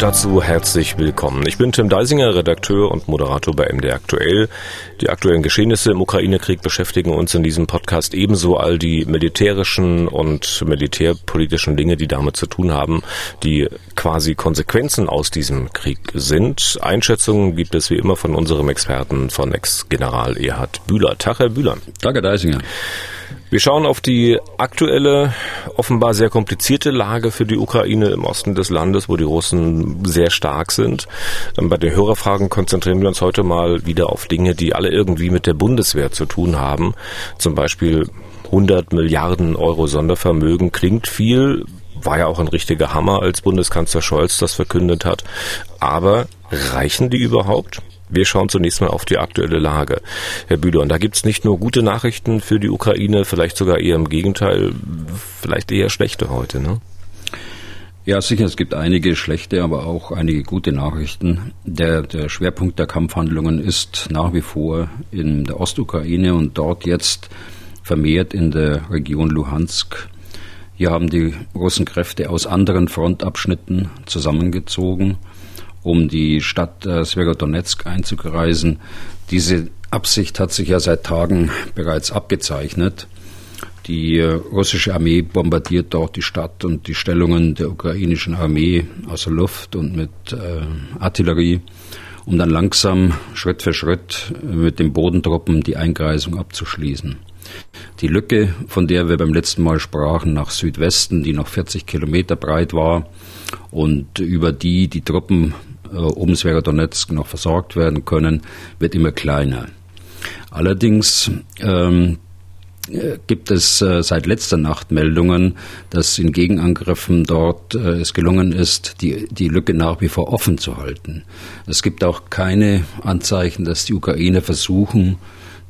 Dazu herzlich willkommen. Ich bin Tim Deisinger, Redakteur und Moderator bei MD Aktuell. Die aktuellen Geschehnisse im Ukraine-Krieg beschäftigen uns in diesem Podcast ebenso all die militärischen und militärpolitischen Dinge, die damit zu tun haben, die quasi Konsequenzen aus diesem Krieg sind. Einschätzungen gibt es wie immer von unserem Experten, von Ex-General Erhard Bühler. Tag, Herr Bühler. Herr Deisinger. Wir schauen auf die aktuelle, offenbar sehr komplizierte Lage für die Ukraine im Osten des Landes, wo die Russen sehr stark sind. Bei den Hörerfragen konzentrieren wir uns heute mal wieder auf Dinge, die alle irgendwie mit der Bundeswehr zu tun haben. Zum Beispiel 100 Milliarden Euro Sondervermögen klingt viel, war ja auch ein richtiger Hammer, als Bundeskanzler Scholz das verkündet hat. Aber reichen die überhaupt? Wir schauen zunächst mal auf die aktuelle Lage, Herr Bühler. Da gibt es nicht nur gute Nachrichten für die Ukraine, vielleicht sogar eher im Gegenteil, vielleicht eher schlechte heute, ne? Ja, sicher, es gibt einige schlechte, aber auch einige gute Nachrichten. Der, der Schwerpunkt der Kampfhandlungen ist nach wie vor in der Ostukraine und dort jetzt vermehrt in der Region Luhansk. Hier haben die russen Kräfte aus anderen Frontabschnitten zusammengezogen um die Stadt äh, Sverodonetsk einzukreisen. Diese Absicht hat sich ja seit Tagen bereits abgezeichnet. Die äh, russische Armee bombardiert dort die Stadt und die Stellungen der ukrainischen Armee aus der Luft und mit äh, Artillerie, um dann langsam Schritt für Schritt mit den Bodentruppen die Eingreisung abzuschließen. Die Lücke, von der wir beim letzten Mal sprachen, nach Südwesten, die noch 40 Kilometer breit war und über die die Truppen äh, um Sverodonetsk noch versorgt werden können, wird immer kleiner. Allerdings ähm, äh, gibt es äh, seit letzter Nacht Meldungen, dass in Gegenangriffen dort äh, es gelungen ist, die, die Lücke nach wie vor offen zu halten. Es gibt auch keine Anzeichen, dass die Ukraine versuchen,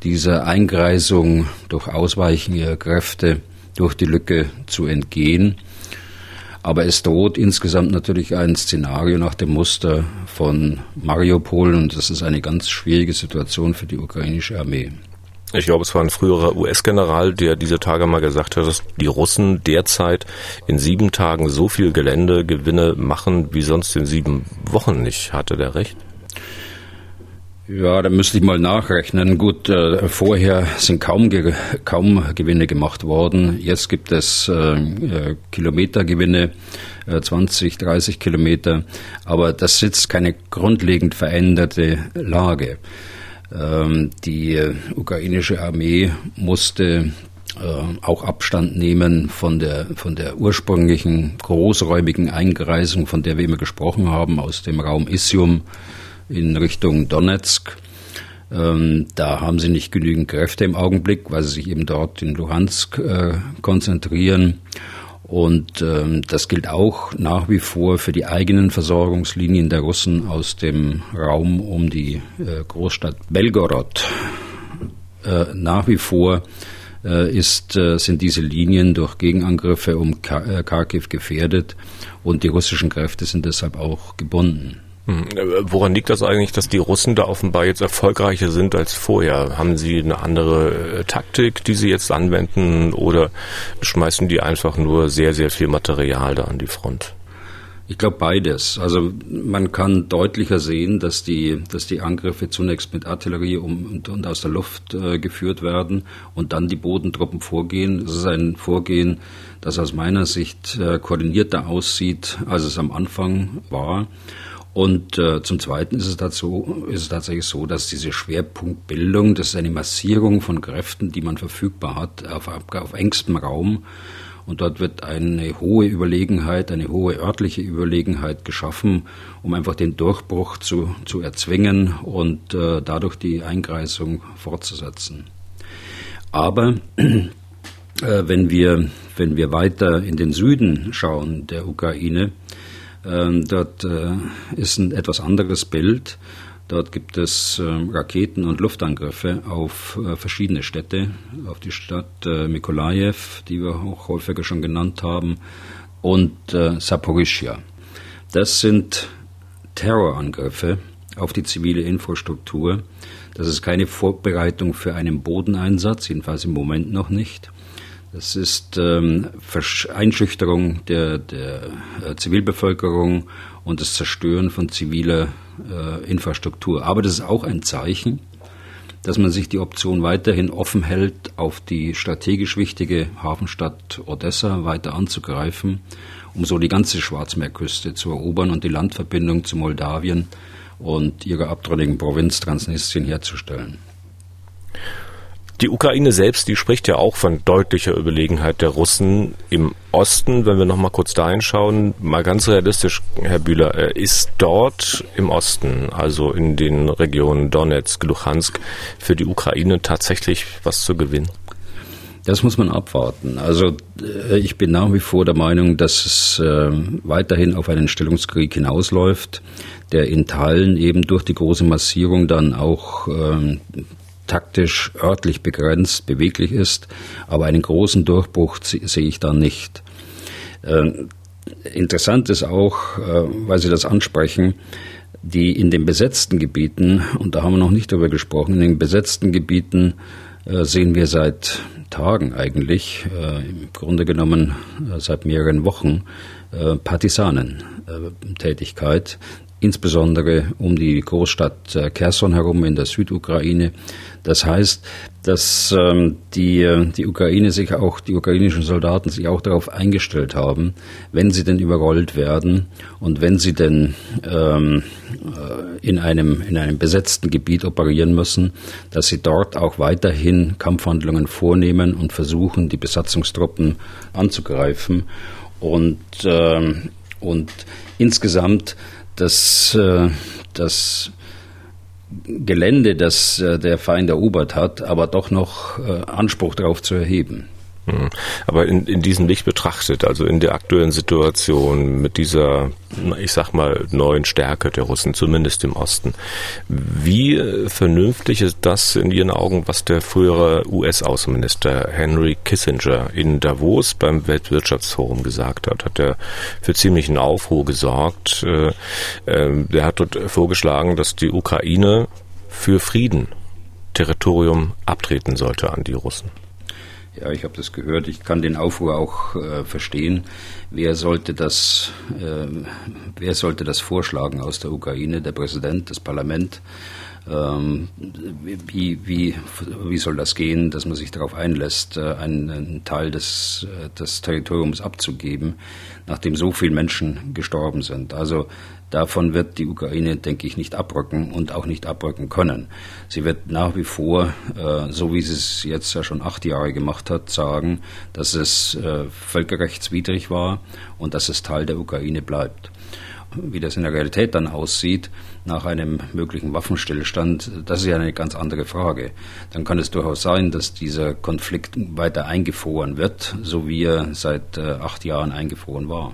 dieser Eingreisung durch Ausweichen ihrer Kräfte durch die Lücke zu entgehen. Aber es droht insgesamt natürlich ein Szenario nach dem Muster von Mariupol und das ist eine ganz schwierige Situation für die ukrainische Armee. Ich glaube, es war ein früherer US-General, der diese Tage mal gesagt hat, dass die Russen derzeit in sieben Tagen so viel Geländegewinne machen wie sonst in sieben Wochen nicht. Hatte der recht? Ja, da müsste ich mal nachrechnen. Gut, äh, vorher sind kaum, ge kaum Gewinne gemacht worden. Jetzt gibt es äh, äh Kilometergewinne, äh, 20, 30 Kilometer. Aber das ist keine grundlegend veränderte Lage. Ähm, die äh, ukrainische Armee musste äh, auch Abstand nehmen von der, von der ursprünglichen großräumigen Eingreisung, von der wir immer gesprochen haben, aus dem Raum Isium in Richtung Donetsk. Ähm, da haben sie nicht genügend Kräfte im Augenblick, weil sie sich eben dort in Luhansk äh, konzentrieren. Und ähm, das gilt auch nach wie vor für die eigenen Versorgungslinien der Russen aus dem Raum um die äh, Großstadt Belgorod. Äh, nach wie vor ist, sind diese Linien durch Gegenangriffe um Kharkiv gefährdet und die russischen Kräfte sind deshalb auch gebunden. Hm, woran liegt das eigentlich, dass die Russen da offenbar jetzt erfolgreicher sind als vorher? Haben sie eine andere äh, Taktik, die sie jetzt anwenden oder schmeißen die einfach nur sehr, sehr viel Material da an die Front? Ich glaube beides. Also man kann deutlicher sehen, dass die, dass die Angriffe zunächst mit Artillerie und, und aus der Luft äh, geführt werden und dann die Bodentruppen vorgehen. Es ist ein Vorgehen, das aus meiner Sicht äh, koordinierter aussieht, als es am Anfang war. Und äh, zum Zweiten ist es, dazu, ist es tatsächlich so, dass diese Schwerpunktbildung, das ist eine Massierung von Kräften, die man verfügbar hat, auf, auf engstem Raum. Und dort wird eine hohe Überlegenheit, eine hohe örtliche Überlegenheit geschaffen, um einfach den Durchbruch zu, zu erzwingen und äh, dadurch die Eingreisung fortzusetzen. Aber äh, wenn, wir, wenn wir weiter in den Süden schauen der Ukraine, dort äh, ist ein etwas anderes Bild. Dort gibt es äh, Raketen- und Luftangriffe auf äh, verschiedene Städte, auf die Stadt äh, Mikolajew, die wir auch häufiger schon genannt haben, und Saporischia. Das sind Terrorangriffe auf die zivile Infrastruktur. Das ist keine Vorbereitung für einen Bodeneinsatz, jedenfalls im Moment noch nicht. Das ist ähm, Einschüchterung der, der äh, Zivilbevölkerung und das Zerstören von ziviler äh, Infrastruktur. Aber das ist auch ein Zeichen, dass man sich die Option weiterhin offen hält, auf die strategisch wichtige Hafenstadt Odessa weiter anzugreifen, um so die ganze Schwarzmeerküste zu erobern und die Landverbindung zu Moldawien und ihrer abtrünnigen Provinz Transnistrien herzustellen. Die Ukraine selbst, die spricht ja auch von deutlicher Überlegenheit der Russen im Osten. Wenn wir noch mal kurz dahin schauen, mal ganz realistisch, Herr Bühler, ist dort im Osten, also in den Regionen Donetsk, Luhansk, für die Ukraine tatsächlich was zu gewinnen? Das muss man abwarten. Also äh, ich bin nach wie vor der Meinung, dass es äh, weiterhin auf einen Stellungskrieg hinausläuft, der in Teilen eben durch die große Massierung dann auch ähm, taktisch örtlich begrenzt beweglich ist, aber einen großen Durchbruch sehe ich da nicht. Ähm, interessant ist auch, äh, weil Sie das ansprechen, die in den besetzten Gebieten, und da haben wir noch nicht darüber gesprochen, in den besetzten Gebieten äh, sehen wir seit Tagen eigentlich, äh, im Grunde genommen seit mehreren Wochen, Partisanentätigkeit, insbesondere um die Großstadt äh, Kherson herum in der Südukraine. Das heißt, dass ähm, die, äh, die Ukraine sich auch, die ukrainischen Soldaten sich auch darauf eingestellt haben, wenn sie denn überrollt werden und wenn sie denn ähm, äh, in, einem, in einem besetzten Gebiet operieren müssen, dass sie dort auch weiterhin Kampfhandlungen vornehmen und versuchen, die Besatzungstruppen anzugreifen. Und, ähm, und insgesamt das, äh, das Gelände, das äh, der Feind erobert hat, aber doch noch äh, Anspruch darauf zu erheben. Hm. Aber in, in diesem Licht betrachtet, also in der aktuellen Situation mit dieser, ich sag mal, neuen Stärke der Russen, zumindest im Osten, wie vernünftig ist das in Ihren Augen, was der frühere US-Außenminister Henry Kissinger in Davos beim Weltwirtschaftsforum gesagt hat? Hat er für ziemlichen Aufruhr gesorgt. Äh, äh, er hat dort vorgeschlagen, dass die Ukraine für Frieden Territorium abtreten sollte an die Russen. Ja, ich habe das gehört. Ich kann den Aufruhr auch äh, verstehen. Wer sollte das, äh, wer sollte das vorschlagen aus der Ukraine? Der Präsident, das Parlament? Ähm, wie, wie, wie soll das gehen, dass man sich darauf einlässt, äh, einen, einen Teil des, äh, des Territoriums abzugeben, nachdem so viele Menschen gestorben sind? Also Davon wird die Ukraine, denke ich, nicht abrücken und auch nicht abrücken können. Sie wird nach wie vor, äh, so wie sie es jetzt ja schon acht Jahre gemacht hat, sagen, dass es äh, völkerrechtswidrig war und dass es Teil der Ukraine bleibt. Wie das in der Realität dann aussieht, nach einem möglichen Waffenstillstand, das ist ja eine ganz andere Frage. Dann kann es durchaus sein, dass dieser Konflikt weiter eingefroren wird, so wie er seit äh, acht Jahren eingefroren war.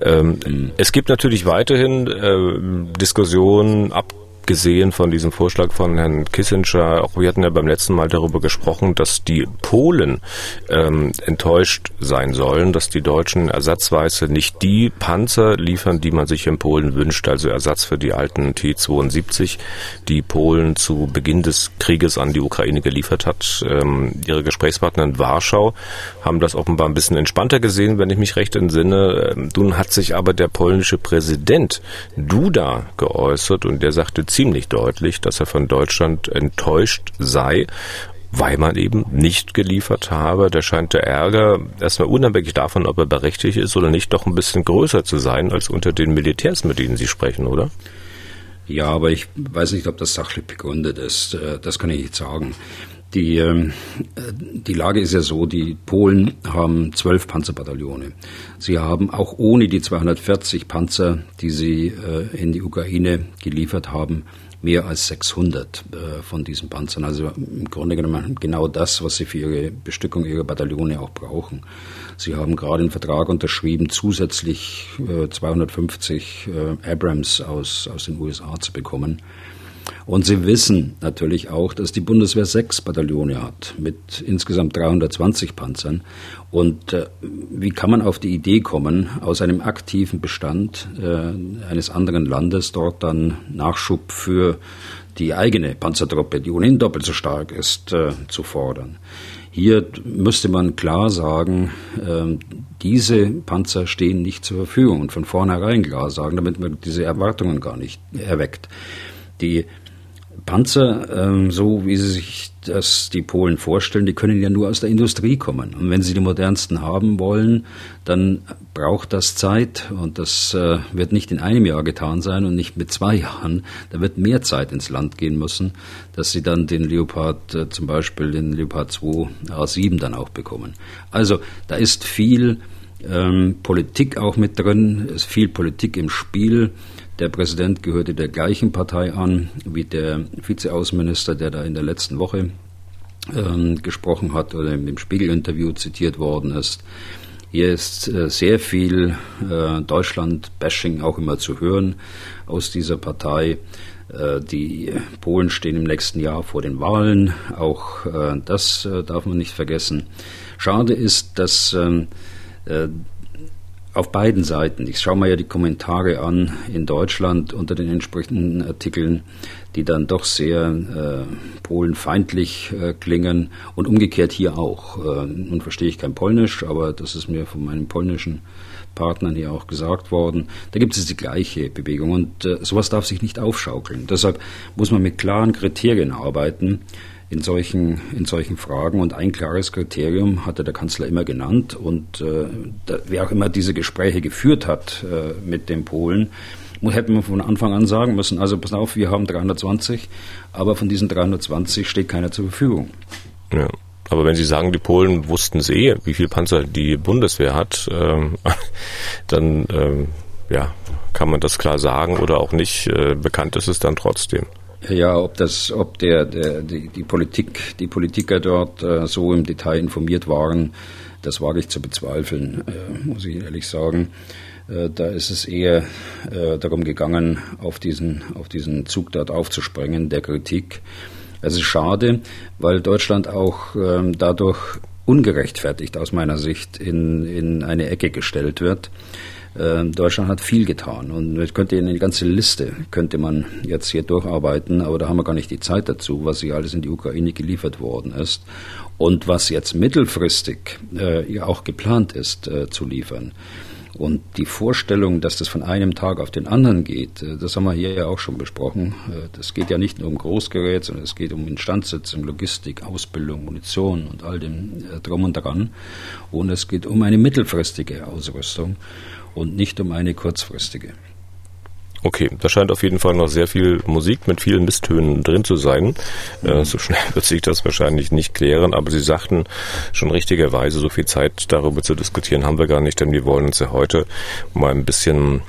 Ähm, mhm. Es gibt natürlich weiterhin äh, Diskussionen ab abgesehen von diesem Vorschlag von Herrn Kissinger, auch wir hatten ja beim letzten Mal darüber gesprochen, dass die Polen ähm, enttäuscht sein sollen, dass die Deutschen ersatzweise nicht die Panzer liefern, die man sich in Polen wünscht, also Ersatz für die alten T-72, die Polen zu Beginn des Krieges an die Ukraine geliefert hat. Ähm, ihre Gesprächspartner in Warschau haben das offenbar ein bisschen entspannter gesehen, wenn ich mich recht entsinne. Ähm, nun hat sich aber der polnische Präsident Duda geäußert und der sagte ziemlich deutlich, dass er von Deutschland enttäuscht sei weil man eben nicht geliefert habe. Da scheint der Ärger, erstmal unabhängig davon, ob er berechtigt ist oder nicht, doch ein bisschen größer zu sein als unter den Militärs, mit denen Sie sprechen, oder? Ja, aber ich weiß nicht, ob das sachlich begründet ist. Äh, das kann ich nicht sagen. Die, ähm, die Lage ist ja so, die Polen haben zwölf Panzerbataillone. Sie haben auch ohne die 240 Panzer, die sie äh, in die Ukraine geliefert haben, mehr als 600 äh, von diesen Panzern. Also im Grunde genommen genau das, was sie für ihre Bestückung ihrer Bataillone auch brauchen. Sie haben gerade einen Vertrag unterschrieben, zusätzlich 250 Abrams aus, aus den USA zu bekommen. Und sie wissen natürlich auch, dass die Bundeswehr sechs Bataillone hat mit insgesamt 320 Panzern. Und äh, wie kann man auf die Idee kommen, aus einem aktiven Bestand äh, eines anderen Landes dort dann Nachschub für die eigene Panzertruppe, die ohnehin doppelt so stark ist, äh, zu fordern? Hier müsste man klar sagen, äh, diese Panzer stehen nicht zur Verfügung und von vornherein klar sagen, damit man diese Erwartungen gar nicht erweckt. Die Panzer, ähm, so wie sie sich das die Polen vorstellen, die können ja nur aus der Industrie kommen. Und wenn sie die modernsten haben wollen, dann braucht das Zeit und das äh, wird nicht in einem Jahr getan sein und nicht mit zwei Jahren. Da wird mehr Zeit ins Land gehen müssen, dass sie dann den Leopard, äh, zum Beispiel den Leopard 2 A7 dann auch bekommen. Also da ist viel ähm, Politik auch mit drin, ist viel Politik im Spiel. Der Präsident gehörte der gleichen Partei an wie der Vizeaußenminister, der da in der letzten Woche ähm, gesprochen hat oder im Spiegel-Interview zitiert worden ist. Hier ist äh, sehr viel äh, Deutschland-Bashing auch immer zu hören aus dieser Partei. Äh, die Polen stehen im nächsten Jahr vor den Wahlen. Auch das darf man nicht vergessen. Schade ist, dass ähm, äh, auf beiden Seiten. Ich schaue mir ja die Kommentare an in Deutschland unter den entsprechenden Artikeln, die dann doch sehr äh, polenfeindlich äh, klingen und umgekehrt hier auch. Äh, nun verstehe ich kein Polnisch, aber das ist mir von meinen polnischen Partnern hier auch gesagt worden. Da gibt es die gleiche Bewegung und äh, sowas darf sich nicht aufschaukeln. Deshalb muss man mit klaren Kriterien arbeiten in solchen, in solchen Fragen. Und ein klares Kriterium hatte der Kanzler immer genannt. Und äh, da, wer auch immer diese Gespräche geführt hat äh, mit den Polen, hätte man von Anfang an sagen müssen, also pass auf, wir haben 320, aber von diesen 320 steht keiner zur Verfügung. Ja. Aber wenn Sie sagen, die Polen wussten es eh, wie viel Panzer die Bundeswehr hat, ähm, dann ähm, ja, kann man das klar sagen oder auch nicht. Äh, bekannt ist es dann trotzdem. Ja, ob das, ob der, der die, die Politik, die Politiker dort äh, so im Detail informiert waren, das wage ich zu bezweifeln, äh, muss ich ehrlich sagen. Äh, da ist es eher äh, darum gegangen, auf diesen, auf diesen Zug dort aufzuspringen, der Kritik. Es ist schade, weil Deutschland auch ähm, dadurch ungerechtfertigt aus meiner Sicht in, in eine Ecke gestellt wird. Ähm, Deutschland hat viel getan und ich könnte eine ganze Liste könnte man jetzt hier durcharbeiten, aber da haben wir gar nicht die Zeit dazu, was hier alles in die Ukraine geliefert worden ist und was jetzt mittelfristig äh, auch geplant ist äh, zu liefern. Und die Vorstellung, dass das von einem Tag auf den anderen geht, äh, das haben wir hier ja auch schon besprochen. Äh, das geht ja nicht nur um Großgerät, sondern es geht um Instandsetzung, Logistik, Ausbildung, Munition und all dem äh, drum und dran. Und es geht um eine mittelfristige Ausrüstung und nicht um eine kurzfristige. Okay, da scheint auf jeden Fall noch sehr viel Musik mit vielen Misstönen drin zu sein. Mhm. Äh, so schnell wird sich das wahrscheinlich nicht klären, aber Sie sagten schon richtigerweise, so viel Zeit darüber zu diskutieren haben wir gar nicht, denn wir wollen uns ja heute mal ein bisschen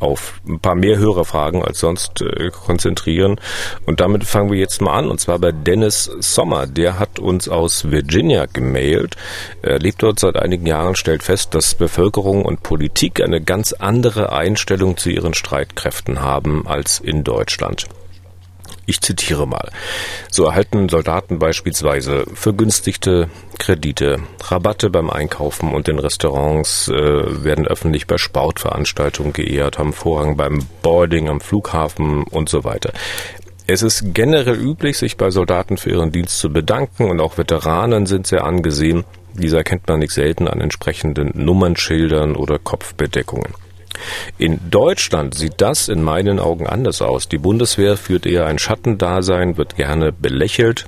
auf ein paar mehr Hörerfragen als sonst äh, konzentrieren. Und damit fangen wir jetzt mal an, und zwar bei Dennis Sommer. Der hat uns aus Virginia gemailt. Er lebt dort seit einigen Jahren, stellt fest, dass Bevölkerung und Politik eine ganz andere Einstellung zu ihren Streitkräften haben als in Deutschland. Ich zitiere mal. So erhalten Soldaten beispielsweise vergünstigte Kredite, Rabatte beim Einkaufen und in Restaurants, äh, werden öffentlich bei Sportveranstaltungen geehrt, haben Vorrang beim Boarding am Flughafen und so weiter. Es ist generell üblich, sich bei Soldaten für ihren Dienst zu bedanken und auch Veteranen sind sehr angesehen. Dieser erkennt man nicht selten an entsprechenden Nummernschildern oder Kopfbedeckungen. In Deutschland sieht das in meinen Augen anders aus. Die Bundeswehr führt eher ein Schattendasein, wird gerne belächelt.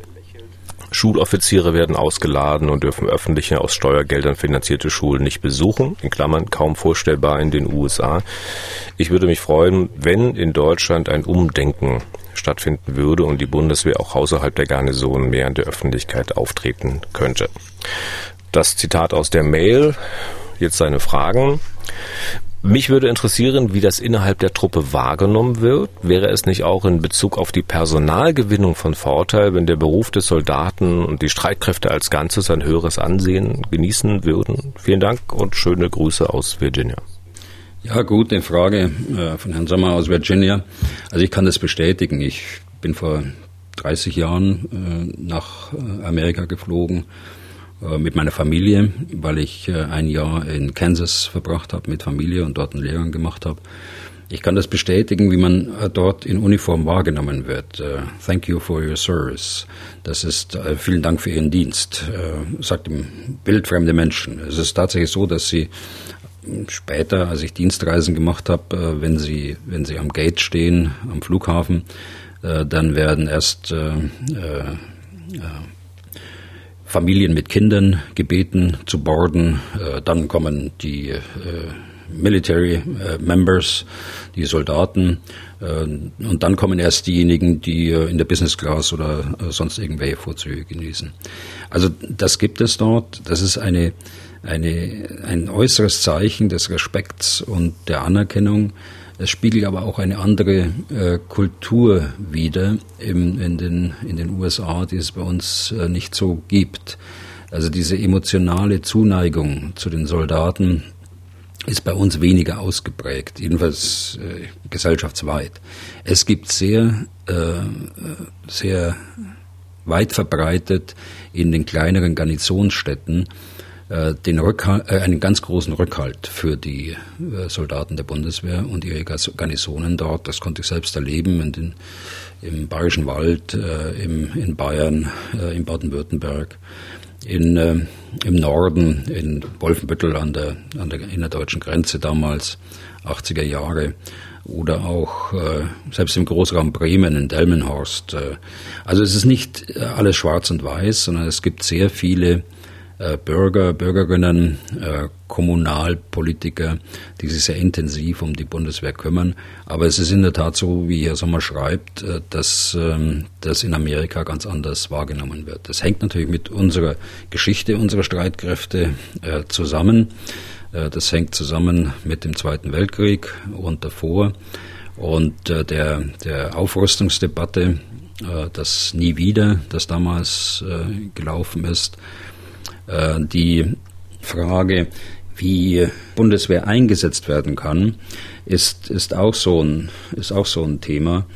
Schuloffiziere werden ausgeladen und dürfen öffentliche aus Steuergeldern finanzierte Schulen nicht besuchen, in Klammern kaum vorstellbar in den USA. Ich würde mich freuen, wenn in Deutschland ein Umdenken stattfinden würde und die Bundeswehr auch außerhalb der Garnison mehr in der Öffentlichkeit auftreten könnte. Das Zitat aus der Mail, jetzt seine Fragen. Mich würde interessieren, wie das innerhalb der Truppe wahrgenommen wird. Wäre es nicht auch in Bezug auf die Personalgewinnung von Vorteil, wenn der Beruf des Soldaten und die Streitkräfte als Ganzes ein höheres Ansehen genießen würden? Vielen Dank und schöne Grüße aus Virginia. Ja, gute Frage äh, von Herrn Sommer aus Virginia. Also ich kann das bestätigen. Ich bin vor 30 Jahren äh, nach äh, Amerika geflogen mit meiner Familie, weil ich äh, ein Jahr in Kansas verbracht habe mit Familie und dort einen Lehrgang gemacht habe. Ich kann das bestätigen, wie man äh, dort in Uniform wahrgenommen wird. Thank you for your service. Das ist vielen Dank für Ihren Dienst, sagt dem wildfremde Menschen. Es ist tatsächlich so, dass sie später, als ich Dienstreisen gemacht habe, wenn sie, wenn sie am Gate stehen, am Flughafen, dann werden erst Familien mit Kindern gebeten zu boarden. Äh, dann kommen die äh, Military äh, Members, die Soldaten. und dann kommen erst diejenigen, die in der Business Class oder sonst irgendwelche Vorzüge genießen. Also das gibt es dort. Das ist eine, eine, ein äußeres Zeichen des Respekts und der Anerkennung es spiegelt aber auch eine andere äh, Kultur wider im, in, den, in den USA, die es bei uns äh, nicht so gibt. Also diese emotionale Zuneigung zu den Soldaten ist bei uns weniger ausgeprägt, jedenfalls äh, gesellschaftsweit. Es gibt sehr, äh, sehr weit verbreitet in den kleineren Garnisonsstädten den Rückhalt, äh, einen ganz großen Rückhalt für die äh, Soldaten der Bundeswehr und ihre Garnisonen dort. Das konnte ich selbst erleben in den, im Bayerischen Wald, äh, im, in Bayern, äh, in Baden-Württemberg, äh, im Norden, in Wolfenbüttel an der, an der innerdeutschen Grenze damals, 80er Jahre oder auch äh, selbst im Großraum Bremen in Delmenhorst. Äh, also es ist nicht alles schwarz und weiß, sondern es gibt sehr viele äh, Bürger, Bürgerinnen, äh, Kommunalpolitiker, die sich sehr intensiv um die Bundeswehr kümmern. Aber es ist in der Tat so, wie Herr Sommer schreibt, äh, dass ähm, das in Amerika ganz anders wahrgenommen wird. Das hängt natürlich mit unserer Geschichte unserer Streitkräfte zusammen. Das hängt zusammen mit dem Zweiten Weltkrieg und davor und der, der Aufrüstungsdebatte, das nie wieder, das damals gelaufen ist, äh, die Frage, wie Bundeswehr eingesetzt werden kann, ist, ist, auch, so ein, ist auch so ein Thema.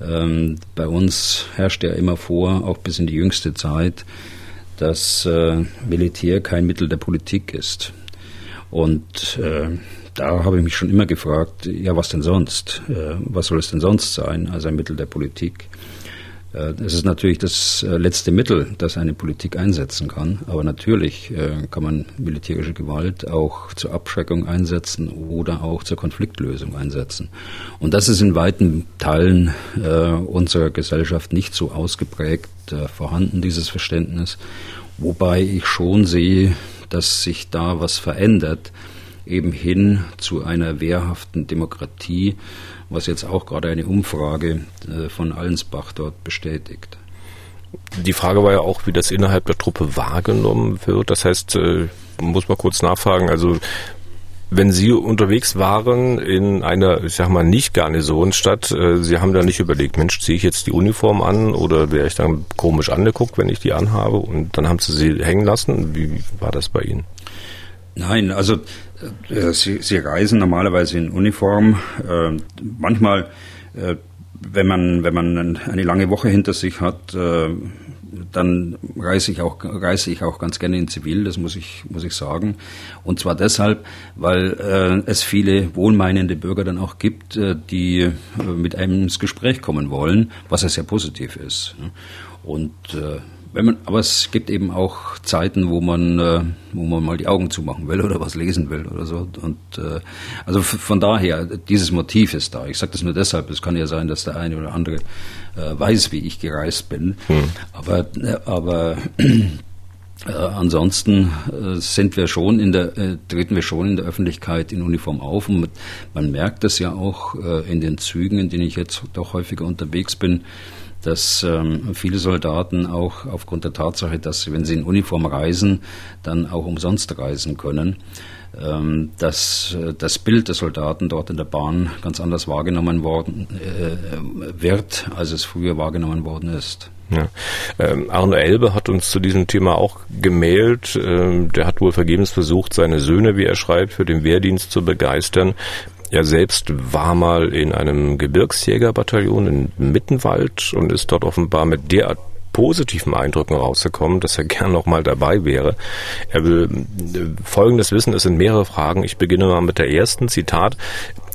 Ähm, bei uns herrscht ja immer vor, auch bis in die jüngste Zeit, dass äh, Militär kein Mittel der Politik ist. Und äh, da habe ich mich schon immer gefragt, ja, was denn sonst? Äh, was soll es denn sonst sein als ein Mittel der Politik? Äh, es ist natürlich das äh, letzte Mittel, das eine Politik einsetzen kann. Aber natürlich äh, kann man militärische Gewalt auch zur Abschreckung einsetzen oder auch zur Konfliktlösung einsetzen. Und das ist in weiten Teilen unserer Gesellschaft nicht so ausgeprägt vorhanden, dieses Verständnis. Wobei ich schon sehe, dass sich da was verändert, eben hin zu einer wehrhaften Demokratie, was jetzt auch gerade eine Umfrage äh, von Allensbach dort bestätigt. Die Frage war ja auch, wie das innerhalb der Truppe wahrgenommen wird. Das heißt, äh, muss man kurz nachfragen, also wenn Sie unterwegs waren in einer, ich sag mal, nicht Garnisonsstadt, äh, Sie haben da nicht überlegt, Mensch, ziehe ich jetzt die Uniform an oder wäre ich dann komisch angeguckt, wenn ich die anhabe und dann haben Sie sie hängen lassen? Wie war das bei Ihnen? Nein, also sie, sie reisen normalerweise in Uniform. Äh, manchmal, äh, wenn man wenn man eine lange Woche hinter sich hat, äh, dann reise ich auch reise ich auch ganz gerne in Zivil. Das muss ich muss ich sagen. Und zwar deshalb, weil äh, es viele wohlmeinende Bürger dann auch gibt, äh, die mit einem ins Gespräch kommen wollen, was ja sehr positiv ist. Und wenn man, aber es gibt eben auch Zeiten, wo man, äh, wo man mal die Augen zumachen will oder was lesen will oder so. Und äh, also von daher, dieses Motiv ist da. Ich sage das nur deshalb. Es kann ja sein, dass der eine oder andere äh, weiß, wie ich gereist bin. Hm. Aber, aber äh, ansonsten äh, sind wir schon in der, äh, treten wir schon in der Öffentlichkeit in Uniform auf und man merkt das ja auch äh, in den Zügen, in denen ich jetzt doch häufiger unterwegs bin dass ähm, viele Soldaten auch aufgrund der Tatsache, dass sie, wenn sie in Uniform reisen, dann auch umsonst reisen können, ähm, dass äh, das Bild des Soldaten dort in der Bahn ganz anders wahrgenommen worden äh, wird, als es früher wahrgenommen worden ist. Ja. Ähm, Arno Elbe hat uns zu diesem Thema auch gemailt. Ähm, der hat wohl vergebens versucht, seine Söhne, wie er schreibt, für den Wehrdienst zu begeistern. Er selbst war mal in einem Gebirgsjägerbataillon in Mittenwald und ist dort offenbar mit derart positiven Eindrücken rausgekommen, dass er gern noch mal dabei wäre. Er will äh, Folgendes wissen, es sind mehrere Fragen. Ich beginne mal mit der ersten, Zitat.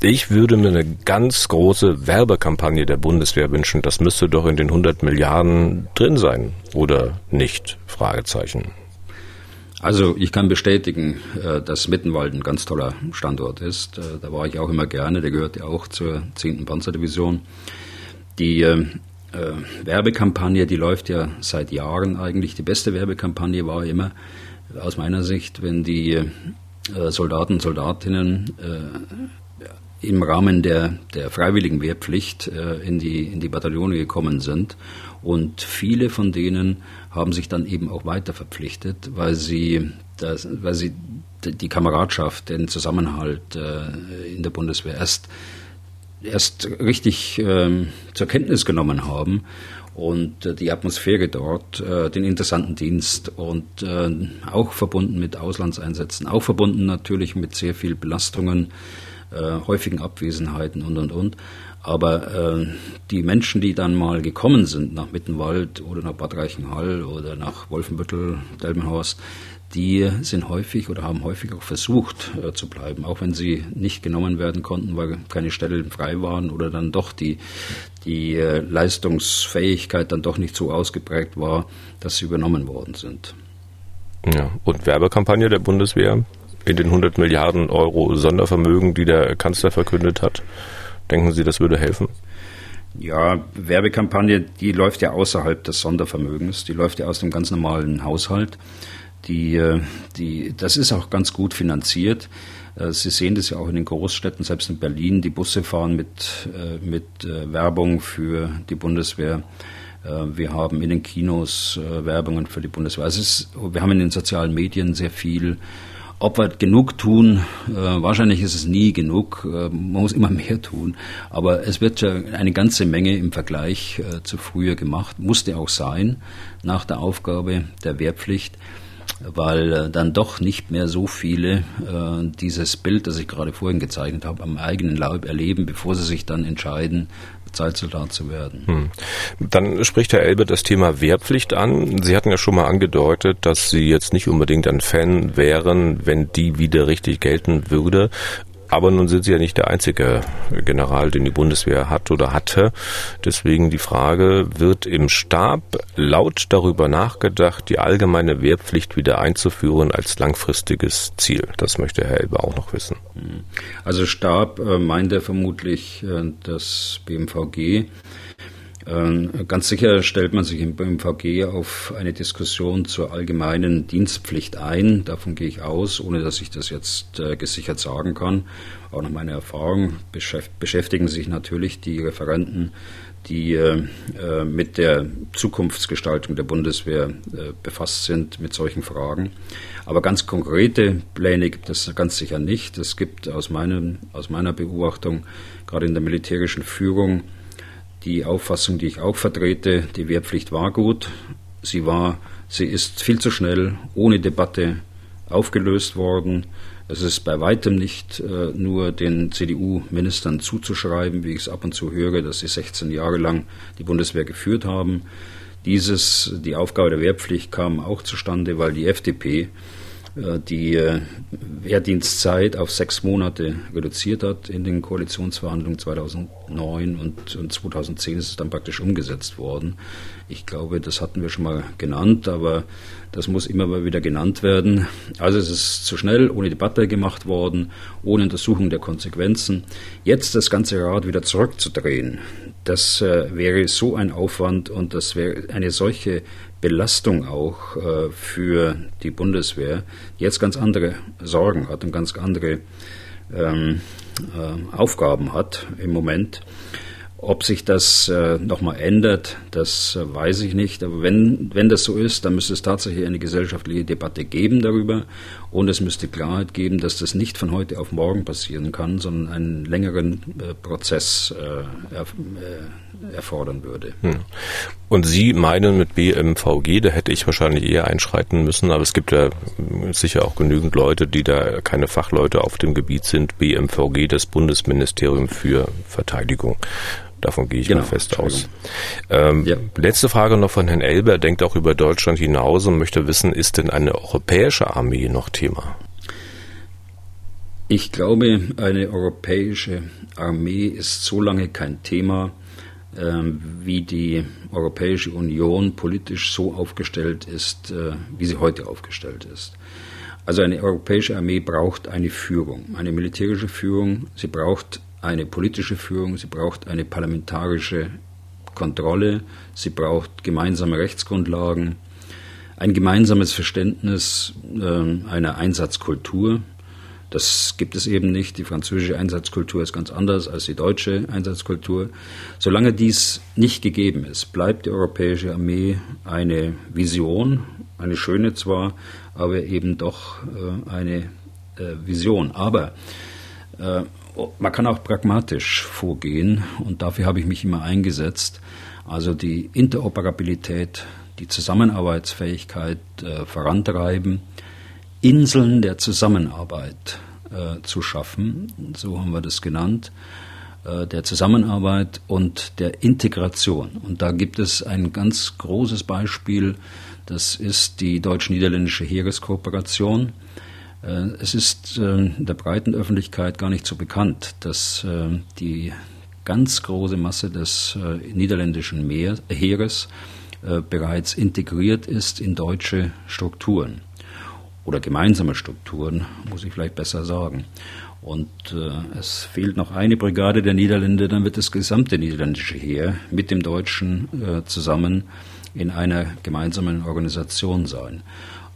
Ich würde mir eine ganz große Werbekampagne der Bundeswehr wünschen. Das müsste doch in den 100 Milliarden drin sein, oder nicht? Fragezeichen. Also ich kann bestätigen, äh, dass Mittenwald ein ganz toller Standort ist. Äh, da war ich auch immer gerne. Der gehört ja auch zur 10. Panzerdivision. Die äh, Werbekampagne, die läuft ja seit Jahren eigentlich. Die beste Werbekampagne war immer aus meiner Sicht, wenn die Soldaten und Soldatinnen im Rahmen der, der freiwilligen Wehrpflicht in, die, in die Bataillone gekommen sind. Und viele von denen haben sich dann eben auch weiter verpflichtet, weil sie, das, weil sie die Kameradschaft, den Zusammenhalt äh, in der Bundeswehr erst erst richtig ähm, zur Kenntnis genommen haben und äh, die Atmosphäre dort, äh, den interessanten Dienst und auch verbunden mit Auslandseinsätzen, auch verbunden natürlich mit sehr viel Belastungen, äh, häufigen Abwesenheiten und und und. Aber äh, die Menschen, die dann mal gekommen sind nach Mittenwald oder nach Bad Reichenhall oder nach Wolfenbüttel, Delmenhorst, die sind häufig oder haben häufig auch versucht äh, zu bleiben, auch wenn sie nicht genommen werden konnten, weil keine Stellen frei waren oder dann doch die, die äh, Leistungsfähigkeit dann doch nicht so ausgeprägt war, dass sie übernommen worden sind. Ja, und Werbekampagne der Bundeswehr in den 100 Milliarden Euro Sondervermögen, die der Kanzler verkündet hat. Denken Sie, das würde helfen? Ja, Werbekampagne, die läuft ja außerhalb des Sondervermögens, die läuft ja aus dem ganz normalen Haushalt. Die, äh, die, das ist auch ganz gut finanziert. Äh, Sie sehen das ja auch in den Großstädten, selbst in Berlin. Die Busse fahren mit, äh, mit Werbung für die Bundeswehr. Wir haben in den Kinos Werbungen für die Bundeswehr. Also ist, wir haben in den sozialen Medien sehr viel. Ob wir genug tun, wahrscheinlich ist es nie genug. man muss immer mehr tun. Aber es wird ja eine ganze Menge im Vergleich zu früher gemacht. Musste auch sein nach der Aufgabe der Wehrpflicht weil äh, dann doch nicht mehr so viele äh, dieses Bild, das ich gerade vorhin gezeichnet habe, am eigenen Leib erleben, bevor sie sich dann entscheiden, Zeitsoldat zu werden. Hm. Dann spricht Herr Elbe das Thema Wehrpflicht an. Sie hatten ja schon mal angedeutet, dass Sie jetzt nicht unbedingt ein Fan wären, wenn die wieder richtig gelten würde. Aber nun sind Sie ja nicht der einzige General, den die Bundeswehr hat oder hatte. Deswegen die Frage, wird im Stab laut darüber nachgedacht, die allgemeine Wehrpflicht wieder einzuführen als langfristiges Ziel? Das möchte Herr Elbe auch noch wissen. Also Stab äh, meint er vermutlich äh, das BMVG. Ähm, ganz sicher stellt man sich im BMVG auf eine Diskussion zur allgemeinen Dienstpflicht ein. Davon gehe ich aus, ohne dass ich das jetzt äh, gesichert sagen kann. Auch nach meiner Erfahrung beschäftigen sich natürlich die Referenten, die äh, äh, mit der Zukunftsgestaltung der Bundeswehr befasst sind, mit solchen Fragen. Aber ganz konkrete Pläne gibt es ganz sicher nicht. Es gibt aus, meinem, aus meiner Beobachtung, gerade in der militärischen Führung, die Auffassung, die ich auch vertrete, die Wehrpflicht war gut. Sie war, sie ist viel zu schnell, ohne Debatte aufgelöst worden. Es ist bei weitem nicht äh, nur den CDU-Ministern zuzuschreiben, wie ich es ab und zu höre, dass sie 16 Jahre lang die Bundeswehr geführt haben. Dieses, die Aufgabe der Wehrpflicht kam auch zustande, weil die FDP die äh, Wehrdienstzeit auf sechs Monate reduziert hat in den Koalitionsverhandlungen 2009 und, und 2010 ist es dann praktisch umgesetzt worden. Ich glaube, das hatten wir schon mal genannt, aber das muss immer mal wieder genannt werden. Also es ist zu schnell, ohne Debatte gemacht worden, ohne Untersuchung der Konsequenzen. Jetzt das ganze Rad wieder zurückzudrehen, das äh, wäre so ein Aufwand und das wäre eine solche Belastung auch äh, für die Bundeswehr, jetzt ganz andere Sorgen hat und ganz andere ähm, äh, Aufgaben hat im Moment. Ob sich das äh, nochmal ändert, das äh, weiß ich nicht. Aber wenn, wenn das so ist, dann müsste es tatsächlich eine gesellschaftliche Debatte geben darüber. Und es müsste Klarheit geben, dass das nicht von heute auf morgen passieren kann, sondern einen längeren äh, Prozess äh, er, äh, erfordern würde. Hm. Und Sie meinen mit BMVG, da hätte ich wahrscheinlich eher einschreiten müssen, aber es gibt ja sicher auch genügend Leute, die da keine Fachleute auf dem Gebiet sind. BMVG, das Bundesministerium für Verteidigung. Davon gehe ich genau, mal fest aus. Ähm, ja. Letzte Frage noch von Herrn Elber, denkt auch über Deutschland hinaus und möchte wissen, ist denn eine europäische Armee noch Thema? Ich glaube, eine europäische Armee ist so lange kein Thema, ähm, wie die Europäische Union politisch so aufgestellt ist, äh, wie sie heute aufgestellt ist. Also eine europäische Armee braucht eine Führung, eine militärische Führung, sie braucht eine politische Führung, sie braucht eine parlamentarische Kontrolle, sie braucht gemeinsame Rechtsgrundlagen, ein gemeinsames Verständnis äh, einer Einsatzkultur, das gibt es eben nicht. Die französische Einsatzkultur ist ganz anders als die deutsche Einsatzkultur. Solange dies nicht gegeben ist, bleibt die europäische Armee eine Vision, eine schöne zwar, aber eben doch äh, eine äh, Vision. Aber äh, man kann auch pragmatisch vorgehen und dafür habe ich mich immer eingesetzt. Also die Interoperabilität, die Zusammenarbeitsfähigkeit äh, vorantreiben Inseln der Zusammenarbeit äh, zu schaffen, so haben wir das genannt, äh, der Zusammenarbeit und der Integration. Und da gibt es ein ganz großes Beispiel, das ist die deutsch-niederländische Heereskooperation. Äh, es ist äh, der breiten Öffentlichkeit gar nicht so bekannt, dass äh, die ganz große Masse des niederländischen Heeres bereits integriert ist in deutsche Strukturen oder gemeinsame Strukturen, muss ich vielleicht besser sagen. Und äh, es fehlt noch eine Brigade der Niederländer, dann wird das gesamte niederländische Heer mit dem Deutschen äh, zusammen in einer gemeinsamen Organisation sein.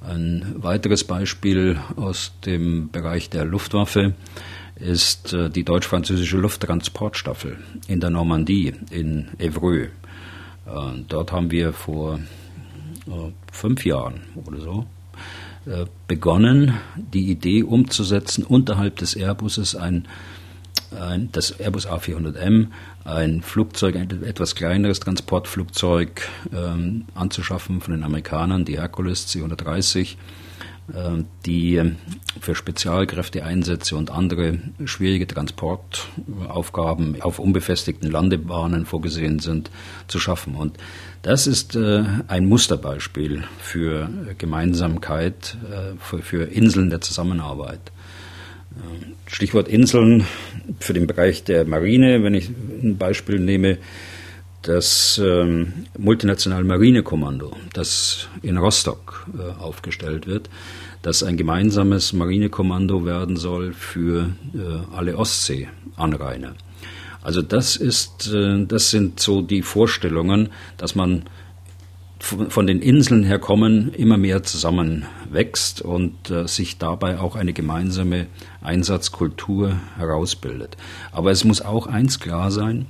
Ein weiteres Beispiel aus dem Bereich der Luftwaffe ist äh, die deutsch-französische Lufttransportstaffel in der Normandie in Evreux. Äh, dort haben wir vor äh, fünf Jahren oder so begonnen, die Idee umzusetzen, unterhalb des Airbuses ein, ein das Airbus A400M, ein Flugzeug, ein etwas kleineres Transportflugzeug ähm, anzuschaffen von den Amerikanern, die Hercules C-130 äh, die für Spezialkräfteeinsätze und andere schwierige Transportaufgaben auf unbefestigten Landebahnen vorgesehen sind, zu schaffen. Und das ist äh, ein Musterbeispiel für Gemeinsamkeit, äh, für Inseln der Zusammenarbeit. Stichwort Inseln für den Bereich der Marine, wenn ich ein Beispiel nehme, das ähm, multinationale Marinekommando, das in Rostock äh, aufgestellt wird, das ein gemeinsames Marinekommando werden soll für äh, alle Ostseeanrainer. Also das ist, äh, das sind so die Vorstellungen, dass man von den Inseln her kommen, immer mehr zusammenwächst und äh, sich dabei auch eine gemeinsame Einsatzkultur herausbildet. Aber es muss auch eins klar sein,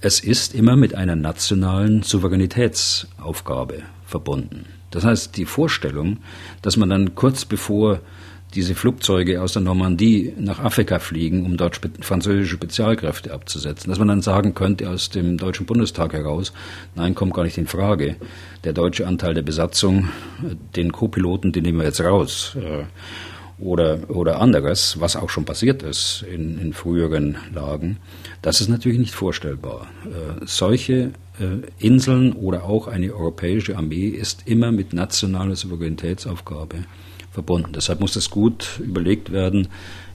es ist immer mit einer nationalen Souveränitätsaufgabe verbunden. Das heißt, die Vorstellung, dass man dann kurz bevor diese Flugzeuge aus der Normandie nach Afrika fliegen, um dort französische Spezialkräfte abzusetzen, dass man dann sagen könnte aus dem Deutschen Bundestag heraus, nein, kommt gar nicht in Frage. Der deutsche Anteil der Besatzung, den Co-Piloten, den nehmen wir jetzt raus. Äh, oder, oder anderes, was auch schon passiert ist in, in früheren Lagen, das ist natürlich nicht vorstellbar. Äh, solche äh, Inseln oder auch eine europäische Armee ist immer mit nationaler Souveränitätsaufgabe verbunden. Deshalb muss es gut überlegt werden,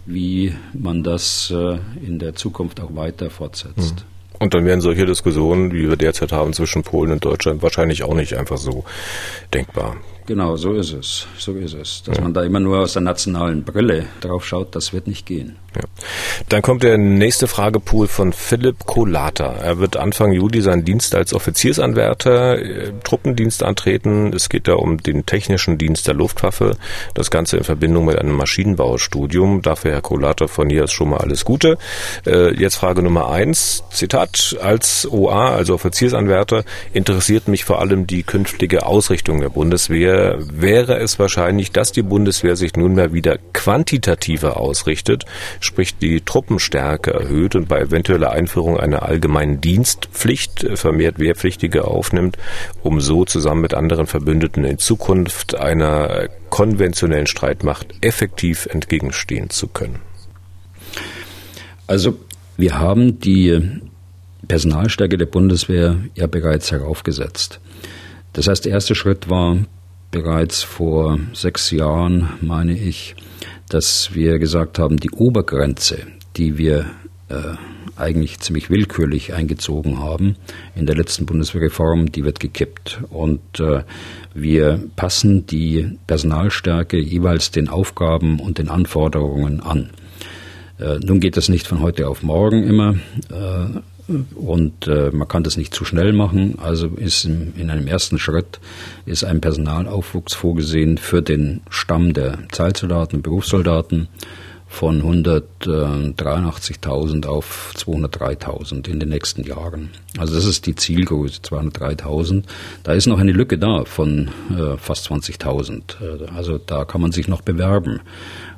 wie man das äh, in der Zukunft auch weiter fortsetzt. Mhm. Und dann wären solche Diskussionen, wie wir derzeit haben zwischen Polen und Deutschland, wahrscheinlich auch nicht einfach so denkbar. Genau, so ist es. So ist es. Dass ja. man da immer nur aus der nationalen Brille drauf schaut, das wird nicht gehen. Ja. Dann kommt der nächste Fragepool von Philipp Kolata. Er wird Anfang Juli seinen Dienst als Offiziersanwärter äh, Truppendienst antreten. Es geht da um den technischen Dienst der Luftwaffe. Das Ganze in Verbindung mit einem Maschinenbaustudium. Dafür, Herr Kolata, von hier ist schon mal alles Gute. Äh, jetzt Frage Nummer eins. Zitat. Als OA, also Offiziersanwärter, interessiert mich vor allem die künftige Ausrichtung der Bundeswehr äh, wäre es wahrscheinlich, dass die Bundeswehr sich nunmehr wieder quantitativer ausrichtet, sprich die Truppenstärke erhöht und bei eventueller Einführung einer allgemeinen Dienstpflicht vermehrt Wehrpflichtige aufnimmt, um so zusammen mit anderen Verbündeten in Zukunft einer konventionellen Streitmacht effektiv entgegenstehen zu können. Also wir haben die Personalstärke der Bundeswehr ja bereits heraufgesetzt. Das heißt, der erste Schritt war bereits vor sechs Jahren, meine ich, dass wir gesagt haben, die Obergrenze, die wir äh, eigentlich ziemlich willkürlich eingezogen haben in der letzten Bundeswehrreform, die wird gekippt. Und äh, wir passen die Personalstärke jeweils den Aufgaben und den Anforderungen an. Äh, nun geht das nicht von heute auf morgen immer. Äh, und äh, man kann das nicht zu schnell machen. Also ist in, in einem ersten Schritt ist ein Personalaufwuchs vorgesehen für den Stamm der Zeitsoldaten Berufssoldaten von 183.000 auf 203.000 in den nächsten Jahren. Also das ist die Zielgröße, 203.000. Da ist noch eine Lücke da von äh, fast 20.000. Äh, also da kann man sich noch bewerben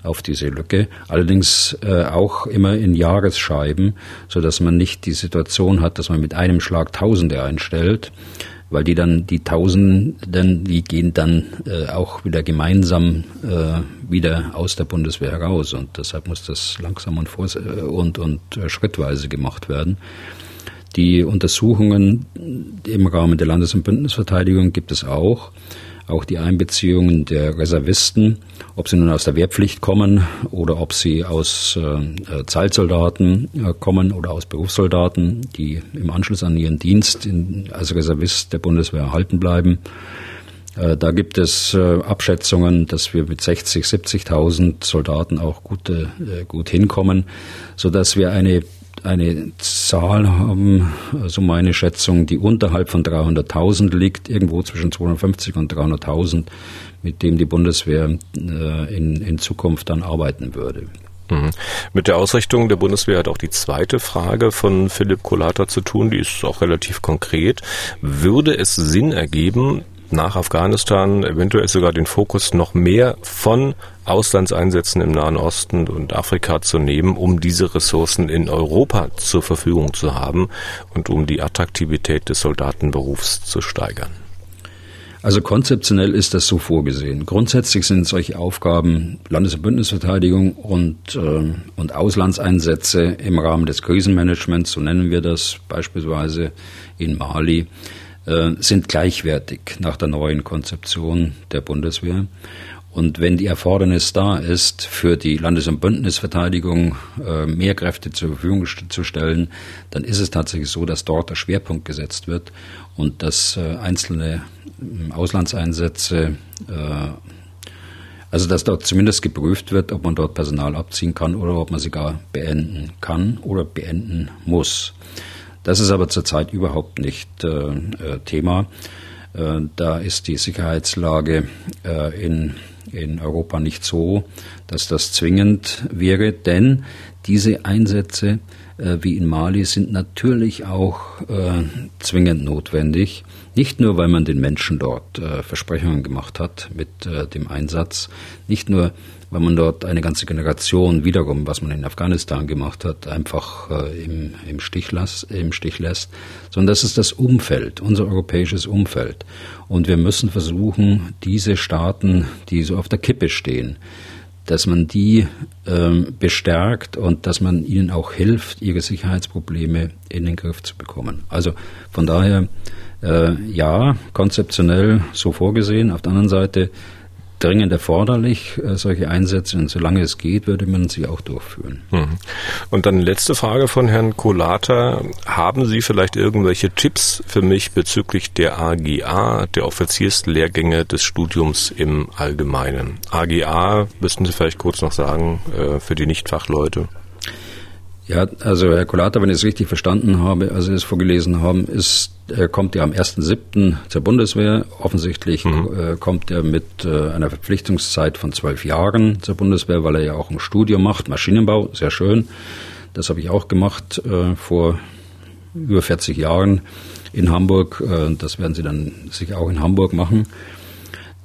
auf diese Lücke. Allerdings äh, auch immer in Jahresscheiben, so dass man nicht die Situation hat, dass man mit einem Schlag Tausende einstellt, weil die dann die Tausenden, die gehen dann äh, auch wieder gemeinsam äh, wieder aus der Bundeswehr heraus und deshalb muss das langsam und, äh, und, und äh, schrittweise gemacht werden. Die Untersuchungen im Rahmen der Landes- und Bündnisverteidigung gibt es auch auch die Einbeziehungen der Reservisten, ob sie nun aus der Wehrpflicht kommen oder ob sie aus äh, Zeitsoldaten äh, kommen oder aus Berufssoldaten, die im Anschluss an ihren Dienst in, als Reservist der Bundeswehr erhalten bleiben. Äh, da gibt es äh, Abschätzungen, dass wir mit 60, 70.000 Soldaten auch gut, äh, gut hinkommen, so dass wir eine eine Zahl haben, also meine Schätzung, die unterhalb von 300.000 liegt, irgendwo zwischen 250 und 300.000, mit dem die Bundeswehr äh, in, in Zukunft dann arbeiten würde. Mhm. Mit der Ausrichtung der Bundeswehr hat auch die zweite Frage von Philipp Kolata zu tun, die ist auch relativ konkret. Würde es Sinn ergeben, nach Afghanistan eventuell sogar den Fokus noch mehr von Auslandseinsätzen im Nahen Osten und Afrika zu nehmen, um diese Ressourcen in Europa zur Verfügung zu haben und um die Attraktivität des Soldatenberufs zu steigern. Also konzeptionell ist das so vorgesehen. Grundsätzlich sind solche Aufgaben Landes- und Bündnisverteidigung und, äh, und Auslandseinsätze im Rahmen des Krisenmanagements, so nennen wir das beispielsweise in Mali, sind gleichwertig nach der neuen Konzeption der Bundeswehr. Und wenn die Erfordernis da ist, für die Landes- und Bündnisverteidigung äh, mehr Kräfte zur Verfügung zu stellen, dann ist es tatsächlich so, dass dort der Schwerpunkt gesetzt wird und dass äh, einzelne ähm, Auslandseinsätze, also dass dort zumindest geprüft wird, ob man dort Personal abziehen kann oder ob man sie gar beenden kann oder beenden muss. Das ist aber zurzeit überhaupt nicht äh, äh, Thema. Äh, da ist die Sicherheitslage äh, in, in Europa nicht so, dass das zwingend wäre, denn diese Einsätze äh, wie in Mali sind natürlich auch äh, zwingend notwendig. Nicht nur, weil man den Menschen dort Versprechungen gemacht hat mit dem Einsatz, nicht nur, weil man dort eine ganze Generation wiederum, was man in Afghanistan gemacht hat, einfach äh, im, im, Stich las, im Stich lässt, sondern das ist das Umfeld, unser europäisches Umfeld. Und wir müssen versuchen, diese Staaten, die so auf der Kippe stehen, dass man die ähm, bestärkt und dass man ihnen auch hilft, ihre Sicherheitsprobleme in den Griff zu bekommen. Also von daher, äh, ja, konzeptionell so vorgesehen. Auf der anderen Seite dringend erforderlich, äh, solche Einsätze. Und solange es geht, würde man sie auch durchführen. Mhm. Und dann letzte Frage von Herrn Kolata. Haben Sie vielleicht irgendwelche Tipps für mich bezüglich der AGA, der Offizierslehrgänge des Studiums im Allgemeinen? AGA, müssten Sie vielleicht kurz noch sagen, äh, für die Nichtfachleute? Ja, also Herr Kolata, wenn ich es richtig verstanden habe, als Sie es vorgelesen haben, ist, er kommt ja am 1.7. zur Bundeswehr. Offensichtlich mhm. äh, kommt er mit äh, einer Verpflichtungszeit von zwölf Jahren zur Bundeswehr, weil er ja auch ein Studium macht, Maschinenbau, sehr schön. Das habe ich auch gemacht äh, vor über 40 Jahren in Hamburg. Äh, das werden Sie dann sicher auch in Hamburg machen.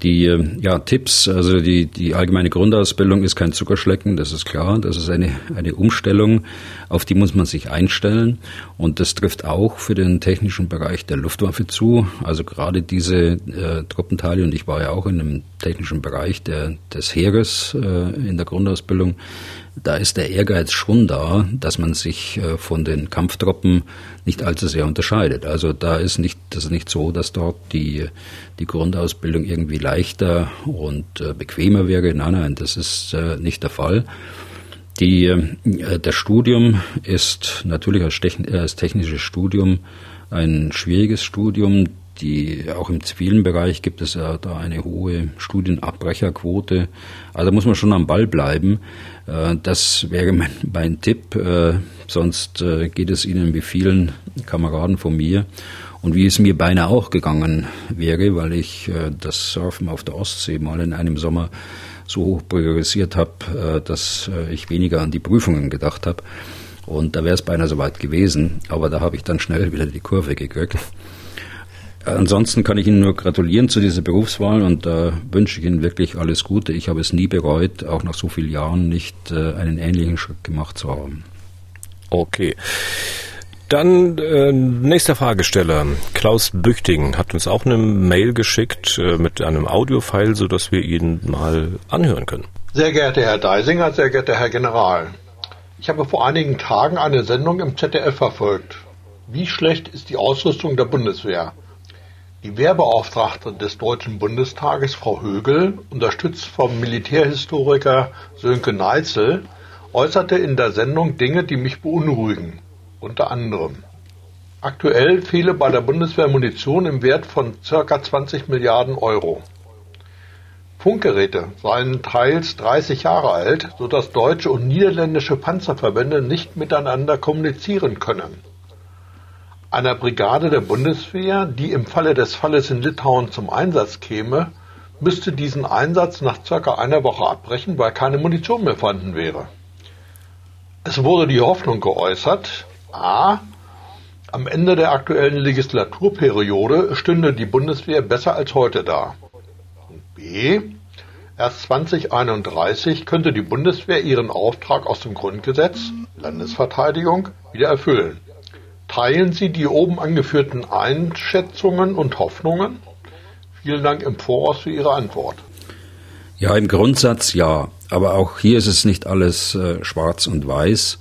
Die ja, Tipps, also die, die allgemeine Grundausbildung ist kein Zuckerschlecken, das ist klar. Das ist eine, eine Umstellung, auf die muss man sich einstellen. Und das trifft auch für den technischen Bereich der Luftwaffe zu. Also gerade diese äh, Truppenteile, und ich war ja auch in einem technischen Bereich der, des Heeres äh, in der Grundausbildung, da ist der Ehrgeiz schon da, dass man sich äh, von den Kampftruppen nicht allzu sehr unterscheidet. Also da ist nicht, das ist nicht so, dass dort die, die Grundausbildung irgendwie leichter und äh, bequemer wäre. Nein, nein, das ist äh, nicht der Fall. Die, das Studium ist natürlich als, technisches Studium ein schwieriges Studium. Die, auch im zivilen Bereich gibt es ja da eine hohe Studienabbrecherquote. Also muss man schon am Ball bleiben. Äh, das wäre mein, mein Tipp. Äh, sonst äh, geht es Ihnen wie vielen Kameraden von mir und wie es mir beinahe auch gegangen wäre, weil ich das Surfen auf der Ostsee mal in einem Sommer so hoch priorisiert habe, dass ich weniger an die Prüfungen gedacht habe. Und da wäre es beinahe soweit gewesen, aber da habe ich dann schnell wieder die Kurve gekriegt. Ansonsten kann ich Ihnen nur gratulieren zu dieser Berufswahl und da äh, wünsche ich Ihnen wirklich alles Gute. Ich habe es nie bereut, auch nach so vielen Jahren nicht äh, einen ähnlichen Schritt gemacht zu haben. Okay. Dann äh, nächster Fragesteller. Klaus Büchting hat uns auch eine Mail geschickt äh, mit einem Audiofile, sodass wir ihn mal anhören können. Sehr geehrter Herr Deisinger, sehr geehrter Herr General. Ich habe vor einigen Tagen eine Sendung im ZDF verfolgt. Wie schlecht ist die Ausrüstung der Bundeswehr? Die Wehrbeauftragte des Deutschen Bundestages, Frau Högel, unterstützt vom Militärhistoriker Sönke Neitzel, äußerte in der Sendung Dinge, die mich beunruhigen. Unter anderem: Aktuell fehle bei der Bundeswehr Munition im Wert von ca. 20 Milliarden Euro. Funkgeräte seien teils 30 Jahre alt, so dass deutsche und niederländische Panzerverbände nicht miteinander kommunizieren können einer Brigade der Bundeswehr, die im Falle des Falles in Litauen zum Einsatz käme, müsste diesen Einsatz nach circa einer Woche abbrechen, weil keine Munition mehr vorhanden wäre. Es wurde die Hoffnung geäußert, a. Am Ende der aktuellen Legislaturperiode stünde die Bundeswehr besser als heute da. Und b. Erst 2031 könnte die Bundeswehr ihren Auftrag aus dem Grundgesetz Landesverteidigung wieder erfüllen. Teilen Sie die oben angeführten Einschätzungen und Hoffnungen? Vielen Dank im Voraus für Ihre Antwort. Ja, im Grundsatz ja. Aber auch hier ist es nicht alles äh, schwarz und weiß.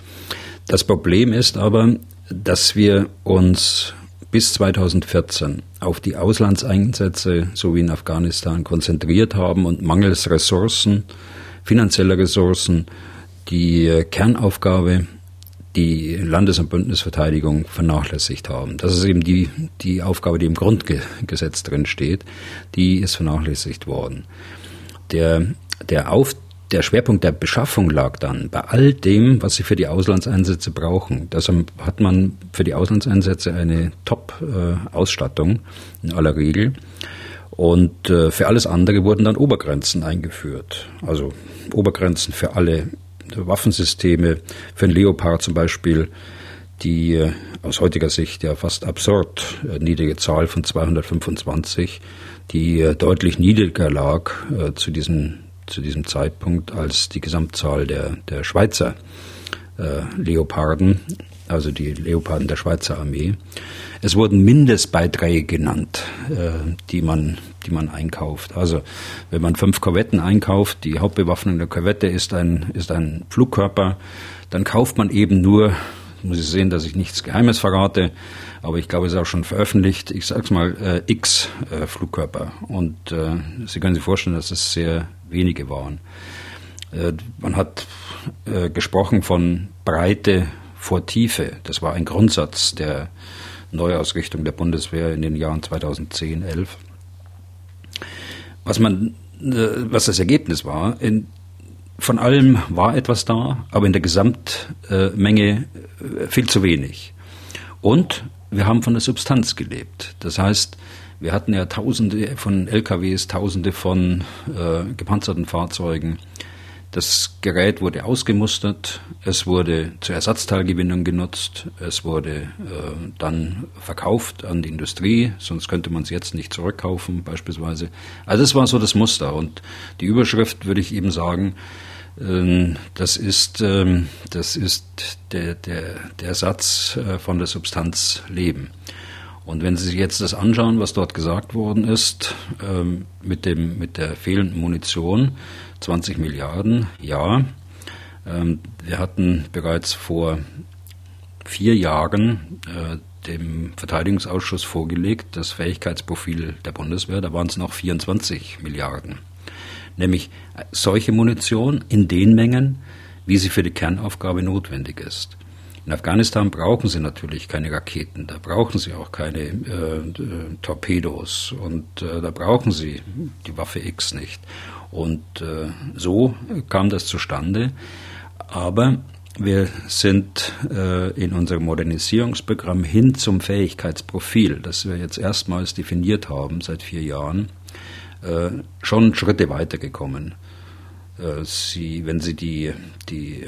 Das Problem ist aber, dass wir uns bis 2014 auf die Auslandseinsätze sowie in Afghanistan konzentriert haben und mangels Ressourcen, finanzieller Ressourcen, die äh, Kernaufgabe die Landes- und Bündnisverteidigung vernachlässigt haben. Das ist eben die, die Aufgabe, die im Grundgesetz drin steht, die ist vernachlässigt worden. Der, der, Auf, der Schwerpunkt der Beschaffung lag dann bei all dem, was sie für die Auslandseinsätze brauchen. Deshalb hat man für die Auslandseinsätze eine Top-Ausstattung in aller Regel. Und äh, für alles andere wurden dann Obergrenzen eingeführt. Also Obergrenzen für alle Waffensysteme, für den Leopard zum Beispiel, die äh, aus heutiger Sicht ja fast absurd äh, niedrige Zahl von 225, die äh, deutlich niedriger lag zu diesem, zu diesem Zeitpunkt als die Gesamtzahl der, der Schweizer Leoparden, also die Leoparden der Schweizer Armee. Es wurden Mindestbeiträge genannt, die man die man einkauft. Also wenn man fünf Korvetten einkauft, die Hauptbewaffnung der Korvette ist ein, ist ein Flugkörper, dann kauft man eben nur, muss ich sehen, dass ich nichts Geheimes verrate, aber ich glaube, es ist auch schon veröffentlicht, ich sag's mal, äh, X äh, Flugkörper. Und äh, Sie können sich vorstellen, dass es sehr wenige waren. Äh, man hat äh, gesprochen von Breite vor Tiefe. Das war ein Grundsatz der Neuausrichtung der Bundeswehr in den Jahren 2010, 11 was man, äh, was das Ergebnis war. In, von allem war etwas da, aber in der Gesamtmenge äh, viel zu wenig. Und wir haben von der Substanz gelebt. Das heißt, wir hatten ja Tausende von LKWs, Tausende von äh, gepanzerten Fahrzeugen, Das Gerät wurde ausgemustert, es wurde zur Ersatzteilgewinnung genutzt, es wurde äh, dann verkauft an die Industrie, sonst könnte man es jetzt nicht zurückkaufen beispielsweise. Also das war so das Muster und die Überschrift würde ich eben sagen, äh, das ist, äh, das ist der, der, der Satz äh, von der Substanz Leben. Und wenn Sie sich jetzt das anschauen, was dort gesagt worden ist, ähm, mit, dem, mit der fehlenden Munition, 20 Milliarden, ja. Ähm, wir hatten bereits vor vier Jahren äh, dem Verteidigungsausschuss vorgelegt, das Fähigkeitsprofil der Bundeswehr, da waren es noch 24 Milliarden. Nämlich solche Munition in den Mengen, wie sie für die Kernaufgabe notwendig ist. In Afghanistan brauchen sie natürlich keine Raketen, da brauchen sie auch keine äh, Torpedos und äh, da brauchen sie die Waffe X nicht. Und äh, so kam das zustande. Aber wir sind äh, in unserem Modernisierungsprogramm hin zum Fähigkeitsprofil, das wir jetzt erstmals definiert haben seit vier Jahren, äh, schon Schritte weitergekommen. Äh, Sie, wenn Sie die, die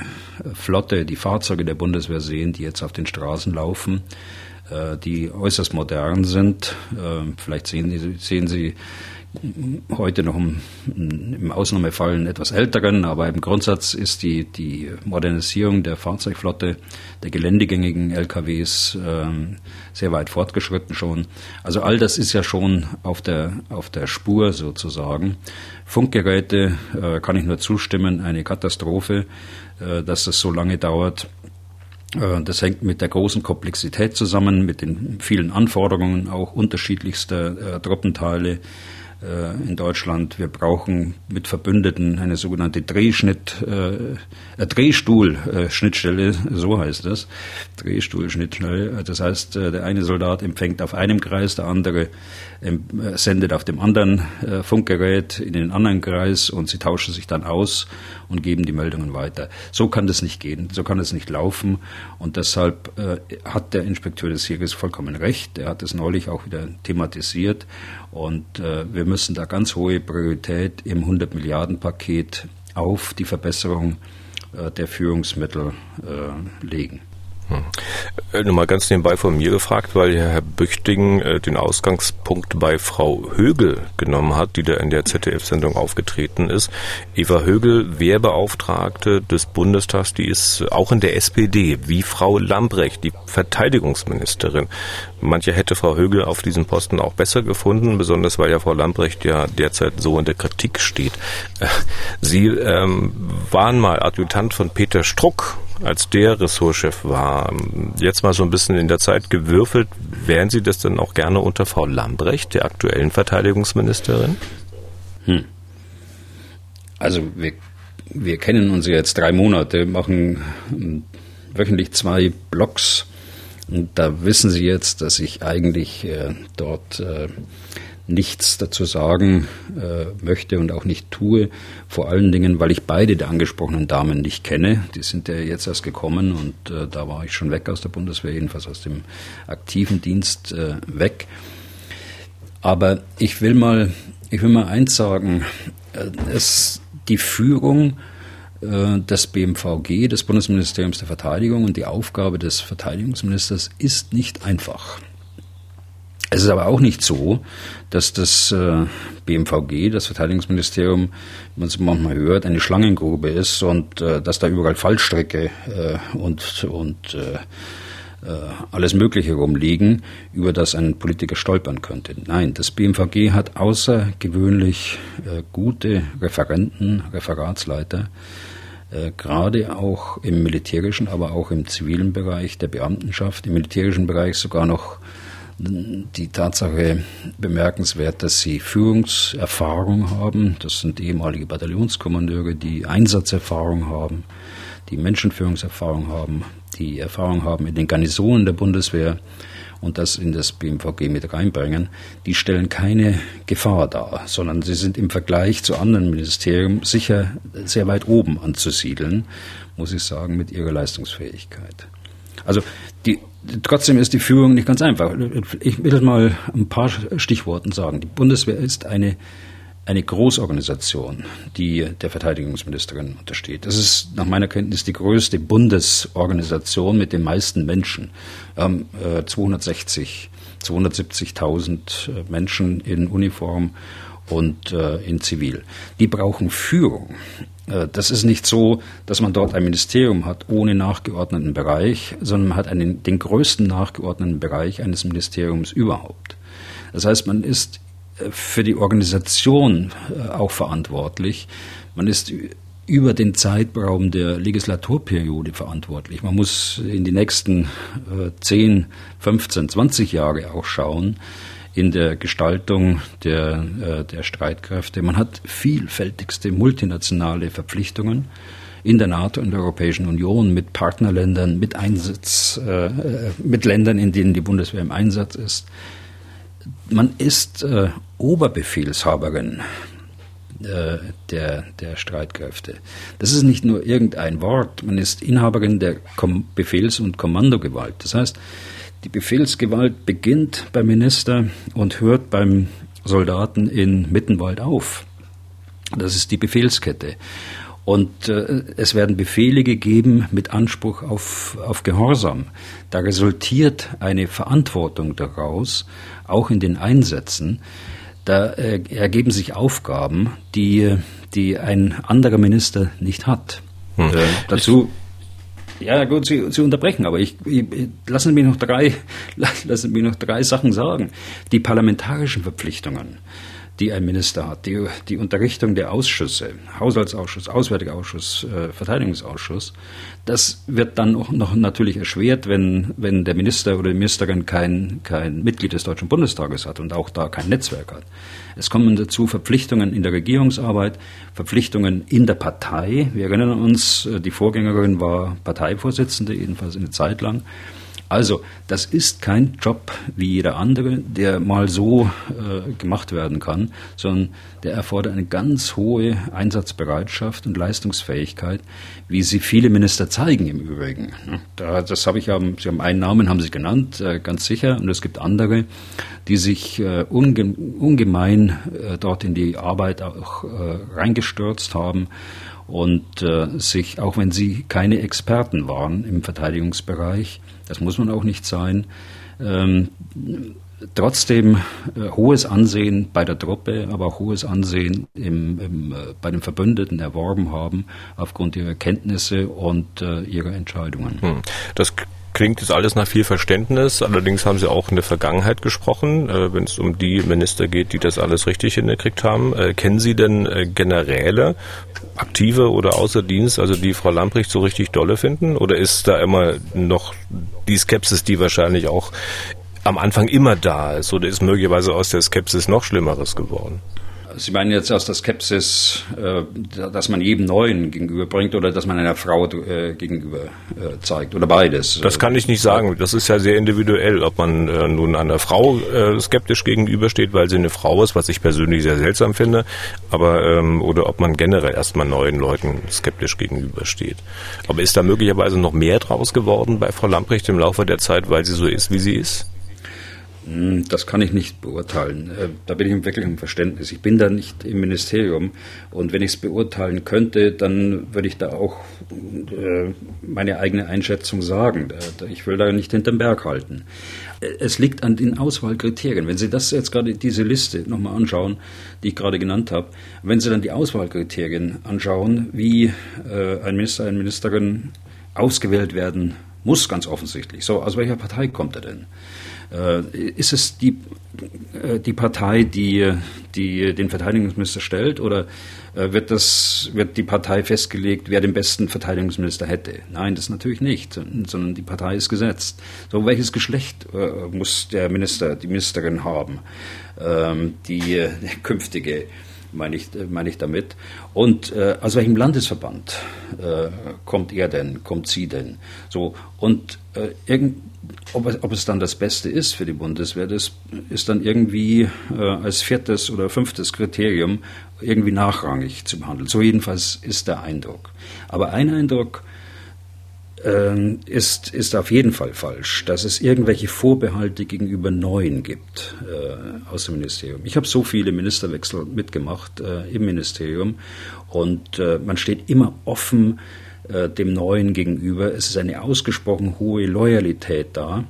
Flotte, die Fahrzeuge der Bundeswehr sehen, die jetzt auf den Straßen laufen, äh, die äußerst modern sind, äh, vielleicht sehen, sehen Sie heute noch im, im Ausnahmefall einen etwas älteren, aber im Grundsatz ist die, die Modernisierung der Fahrzeugflotte der geländegängigen LKWs äh, sehr weit fortgeschritten schon. Also all das ist ja schon auf der, auf der Spur sozusagen. Funkgeräte äh, kann ich nur zustimmen, eine Katastrophe, äh, dass das so lange dauert. Äh, das hängt mit der großen Komplexität zusammen, mit den vielen Anforderungen auch unterschiedlichster äh, Truppenteile in Deutschland. Wir brauchen mit Verbündeten eine sogenannte Drehschnitt, äh, äh Drehstuhl-Schnittstelle, so heißt das. Drehstuhl-Schnittstelle. Das heißt, äh, der eine Soldat empfängt auf einem Kreis, der andere sendet auf dem anderen äh, Funkgerät in den anderen Kreis und sie tauschen sich dann aus und geben die Meldungen weiter. So kann das nicht gehen, so kann das nicht laufen und deshalb äh, hat der Inspekteur des Heeres vollkommen recht. Er hat es neulich auch wieder thematisiert und äh, wir müssen da ganz hohe Priorität im 100 Milliarden Paket auf die Verbesserung der Führungsmittel legen. Hm. Äh, Nochmal ganz nebenbei von mir gefragt, weil Herr Büchting äh, den Ausgangspunkt bei Frau Högel genommen hat, die da in der ZDF-Sendung aufgetreten ist. Eva Högel, Wehrbeauftragte des Bundestags, die ist auch in der SPD, wie Frau Lambrecht, die Verteidigungsministerin. Mancher hätte Frau Högel auf diesem Posten auch besser gefunden, besonders weil ja Frau Lambrecht ja derzeit so in der Kritik steht. Äh, Sie ähm, waren mal Adjutant von Peter Struck, als der Ressortchef war. Jetzt mal so ein bisschen in der Zeit gewürfelt. Wären Sie das denn auch gerne unter Frau Lambrecht, der aktuellen Verteidigungsministerin? Hm. Also wir, wir kennen uns jetzt drei Monate, machen wöchentlich zwei Blogs. Und da wissen Sie jetzt, dass ich eigentlich äh, dort äh, nichts dazu sagen äh, möchte und auch nicht tue. Vor allen Dingen, weil ich beide der angesprochenen Damen nicht kenne. Die sind ja jetzt erst gekommen und äh, da war ich schon weg aus der Bundeswehr, jedenfalls aus dem aktiven Dienst äh, weg. Aber ich will mal, ich will mal eins sagen. Äh, es, die Führung äh, des BMVG, des Bundesministeriums der Verteidigung und die Aufgabe des Verteidigungsministers ist nicht einfach. Es ist aber auch nicht so, dass das äh, BMVG, das Verteidigungsministerium, wie man es manchmal hört, eine Schlangengrube ist und äh, dass da überall Fallstrecke äh, und, und äh, äh, alles Mögliche rumliegen, über das ein Politiker stolpern könnte. Nein, das BMVG hat außergewöhnlich äh, gute Referenten, Referatsleiter, gerade auch im militärischen, aber auch im zivilen Bereich der Beamtenschaft, im militärischen Bereich sogar noch die Tatsache bemerkenswert, dass sie Führungserfahrung haben. Das sind ehemalige Bataillonskommandeure, die Einsatzerfahrung haben, die Menschenführungserfahrung haben, die Erfahrung haben in den Garnisonen der Bundeswehr und das in das BMVG mit reinbringen, die stellen keine Gefahr dar, sondern sie sind im Vergleich zu anderen Ministerien sicher sehr weit oben anzusiedeln, muss ich sagen, mit ihrer Leistungsfähigkeit. Also die, trotzdem ist die Führung nicht ganz einfach. Ich will mal ein paar Stichworten sagen. Die Bundeswehr ist eine, eine Großorganisation, die der Verteidigungsministerin untersteht. Das ist nach meiner Kenntnis die größte Bundesorganisation mit den meisten Menschen. Ähm, äh, 260, 270.000 Menschen in Uniform und äh, in Zivil. Die brauchen Führung. Äh, das ist nicht so, dass man dort ein Ministerium hat ohne nachgeordneten Bereich, sondern man hat einen, den größten nachgeordneten Bereich eines Ministeriums überhaupt. Das heißt, man ist äh, für die Organisation äh, auch verantwortlich. Man ist über den Zeitraum der Legislaturperiode verantwortlich. Man muss in die nächsten 10, 15, 20 Jahre auch schauen in der Gestaltung der, äh, der Streitkräfte. Man hat vielfältigste multinationale Verpflichtungen in der NATO und der Europäischen Union mit Partnerländern, mit Einsatz, äh, mit Ländern, in denen die Bundeswehr im Einsatz ist. Man ist äh, Oberbefehlshaberin äh, der, der Streitkräfte. Das ist nicht nur irgendein Wort, man ist Inhaberin der Kom Befehls- und Kommandogewalt. Das heißt, die Befehlsgewalt beginnt beim Minister und hört beim Soldaten in Mittenwald auf. Das ist die Befehlskette. Und äh, es werden Befehle gegeben mit Anspruch auf, auf Gehorsam. Da resultiert eine Verantwortung daraus, auch in den Einsätzen. Da äh, ergeben sich Aufgaben, die, die ein anderer Minister nicht hat. Hm. Äh, dazu ja, gut, Sie, Sie unterbrechen, aber ich, ich lassen Sie mich noch drei, lassen Sie mich noch drei Sachen sagen. Die parlamentarischen Verpflichtungen die ein Minister hat, die, die Unterrichtung der Ausschüsse, Haushaltsausschuss, Auswärtiger Ausschuss, äh, Verteidigungsausschuss, das wird dann auch noch natürlich erschwert, wenn, wenn der Minister oder die Ministerin kein, kein Mitglied des Deutschen Bundestages hat und auch da kein Netzwerk hat. Es kommen dazu Verpflichtungen in der Regierungsarbeit, Verpflichtungen in der Partei. Wir erinnern uns, äh, die Vorgängerin war Parteivorsitzende, jedenfalls eine Zeit lang. Also, das ist kein Job wie jeder andere, der mal so äh, gemacht werden kann, sondern der erfordert eine ganz hohe Einsatzbereitschaft und Leistungsfähigkeit, wie sie viele Minister zeigen im Übrigen. Da, das habe ich ja, Sie haben einen Namen, haben Sie genannt, äh, ganz sicher, und es gibt andere, die sich äh, unge ungemein äh, dort in die Arbeit auch äh, reingestürzt haben und äh, sich, auch wenn sie keine Experten waren im Verteidigungsbereich, das muss man auch nicht sein, ähm, trotzdem äh, hohes Ansehen bei der Truppe, aber auch hohes Ansehen im, im, äh, bei den Verbündeten erworben haben, aufgrund ihrer Kenntnisse und äh, ihrer Entscheidungen. Hm. Das klingt jetzt alles nach viel Verständnis. Allerdings haben Sie auch in der Vergangenheit gesprochen, äh, wenn es um die Minister geht, die das alles richtig hingekriegt haben. Äh, kennen Sie denn äh, Generäle, aktive oder außer Dienst, also die Frau Lamprecht so richtig dolle finden? Oder ist da immer noch die Skepsis, die wahrscheinlich auch am Anfang immer da ist? Oder ist möglicherweise aus der Skepsis noch Schlimmeres geworden? Sie meinen jetzt aus der Skepsis, äh, dass man jedem Neuen gegenüberbringt oder dass man einer Frau äh, gegenüber äh, zeigt oder beides? Das kann ich nicht sagen. Das ist ja sehr individuell, ob man nun einer Frau skeptisch gegenübersteht, weil sie eine Frau ist, was ich persönlich sehr seltsam finde, aber ähm, oder ob man generell erstmal neuen Leuten skeptisch gegenübersteht. Aber ist da möglicherweise noch mehr draus geworden bei Frau Lamprecht im Laufe der Zeit, weil sie so ist, wie sie ist? Hm, das kann ich nicht beurteilen. Äh, da bin ich wirklich im Verständnis. Ich bin da nicht im Ministerium und wenn ich es beurteilen könnte, dann würde ich da auch äh, meine eigene Einschätzung sagen. Ich will da nicht hinterm Berg halten. Äh, es liegt an den Auswahlkriterien. Wenn Sie das jetzt gerade diese Liste nochmal anschauen, die ich gerade genannt habe, wenn Sie dann die Auswahlkriterien anschauen, wie ein Minister, eine Ministerin ausgewählt werden muss, ganz offensichtlich. So, aus welcher Partei kommt er denn? Äh, ist es die, äh, die Partei, die, die den Verteidigungsminister stellt, oder äh, wird, das, wird die Partei festgelegt, wer den besten Verteidigungsminister hätte? Nein, das natürlich nicht, sondern die Partei ist gesetzt. So, welches Geschlecht muss der Minister, die Ministerin haben, ähm, die künftige meine ich, meine ich damit. Und äh, aus welchem Landesverband äh, kommt er denn, kommt sie denn? So, und äh, irgend, ob es, ob es dann das Beste ist für die Bundeswehr, das ist dann irgendwie äh, als viertes oder fünftes Kriterium irgendwie nachrangig zu behandeln. So jedenfalls ist der Eindruck. Aber ein Eindruck ähm, ist, ist auf jeden Fall falsch, dass es irgendwelche Vorbehalte gegenüber Neuen gibt äh, aus dem Ministerium. Ich habe so viele Ministerwechsel mitgemacht äh, im Ministerium und äh, man steht immer offen äh, dem Neuen gegenüber. Es ist eine ausgesprochen hohe Loyalität da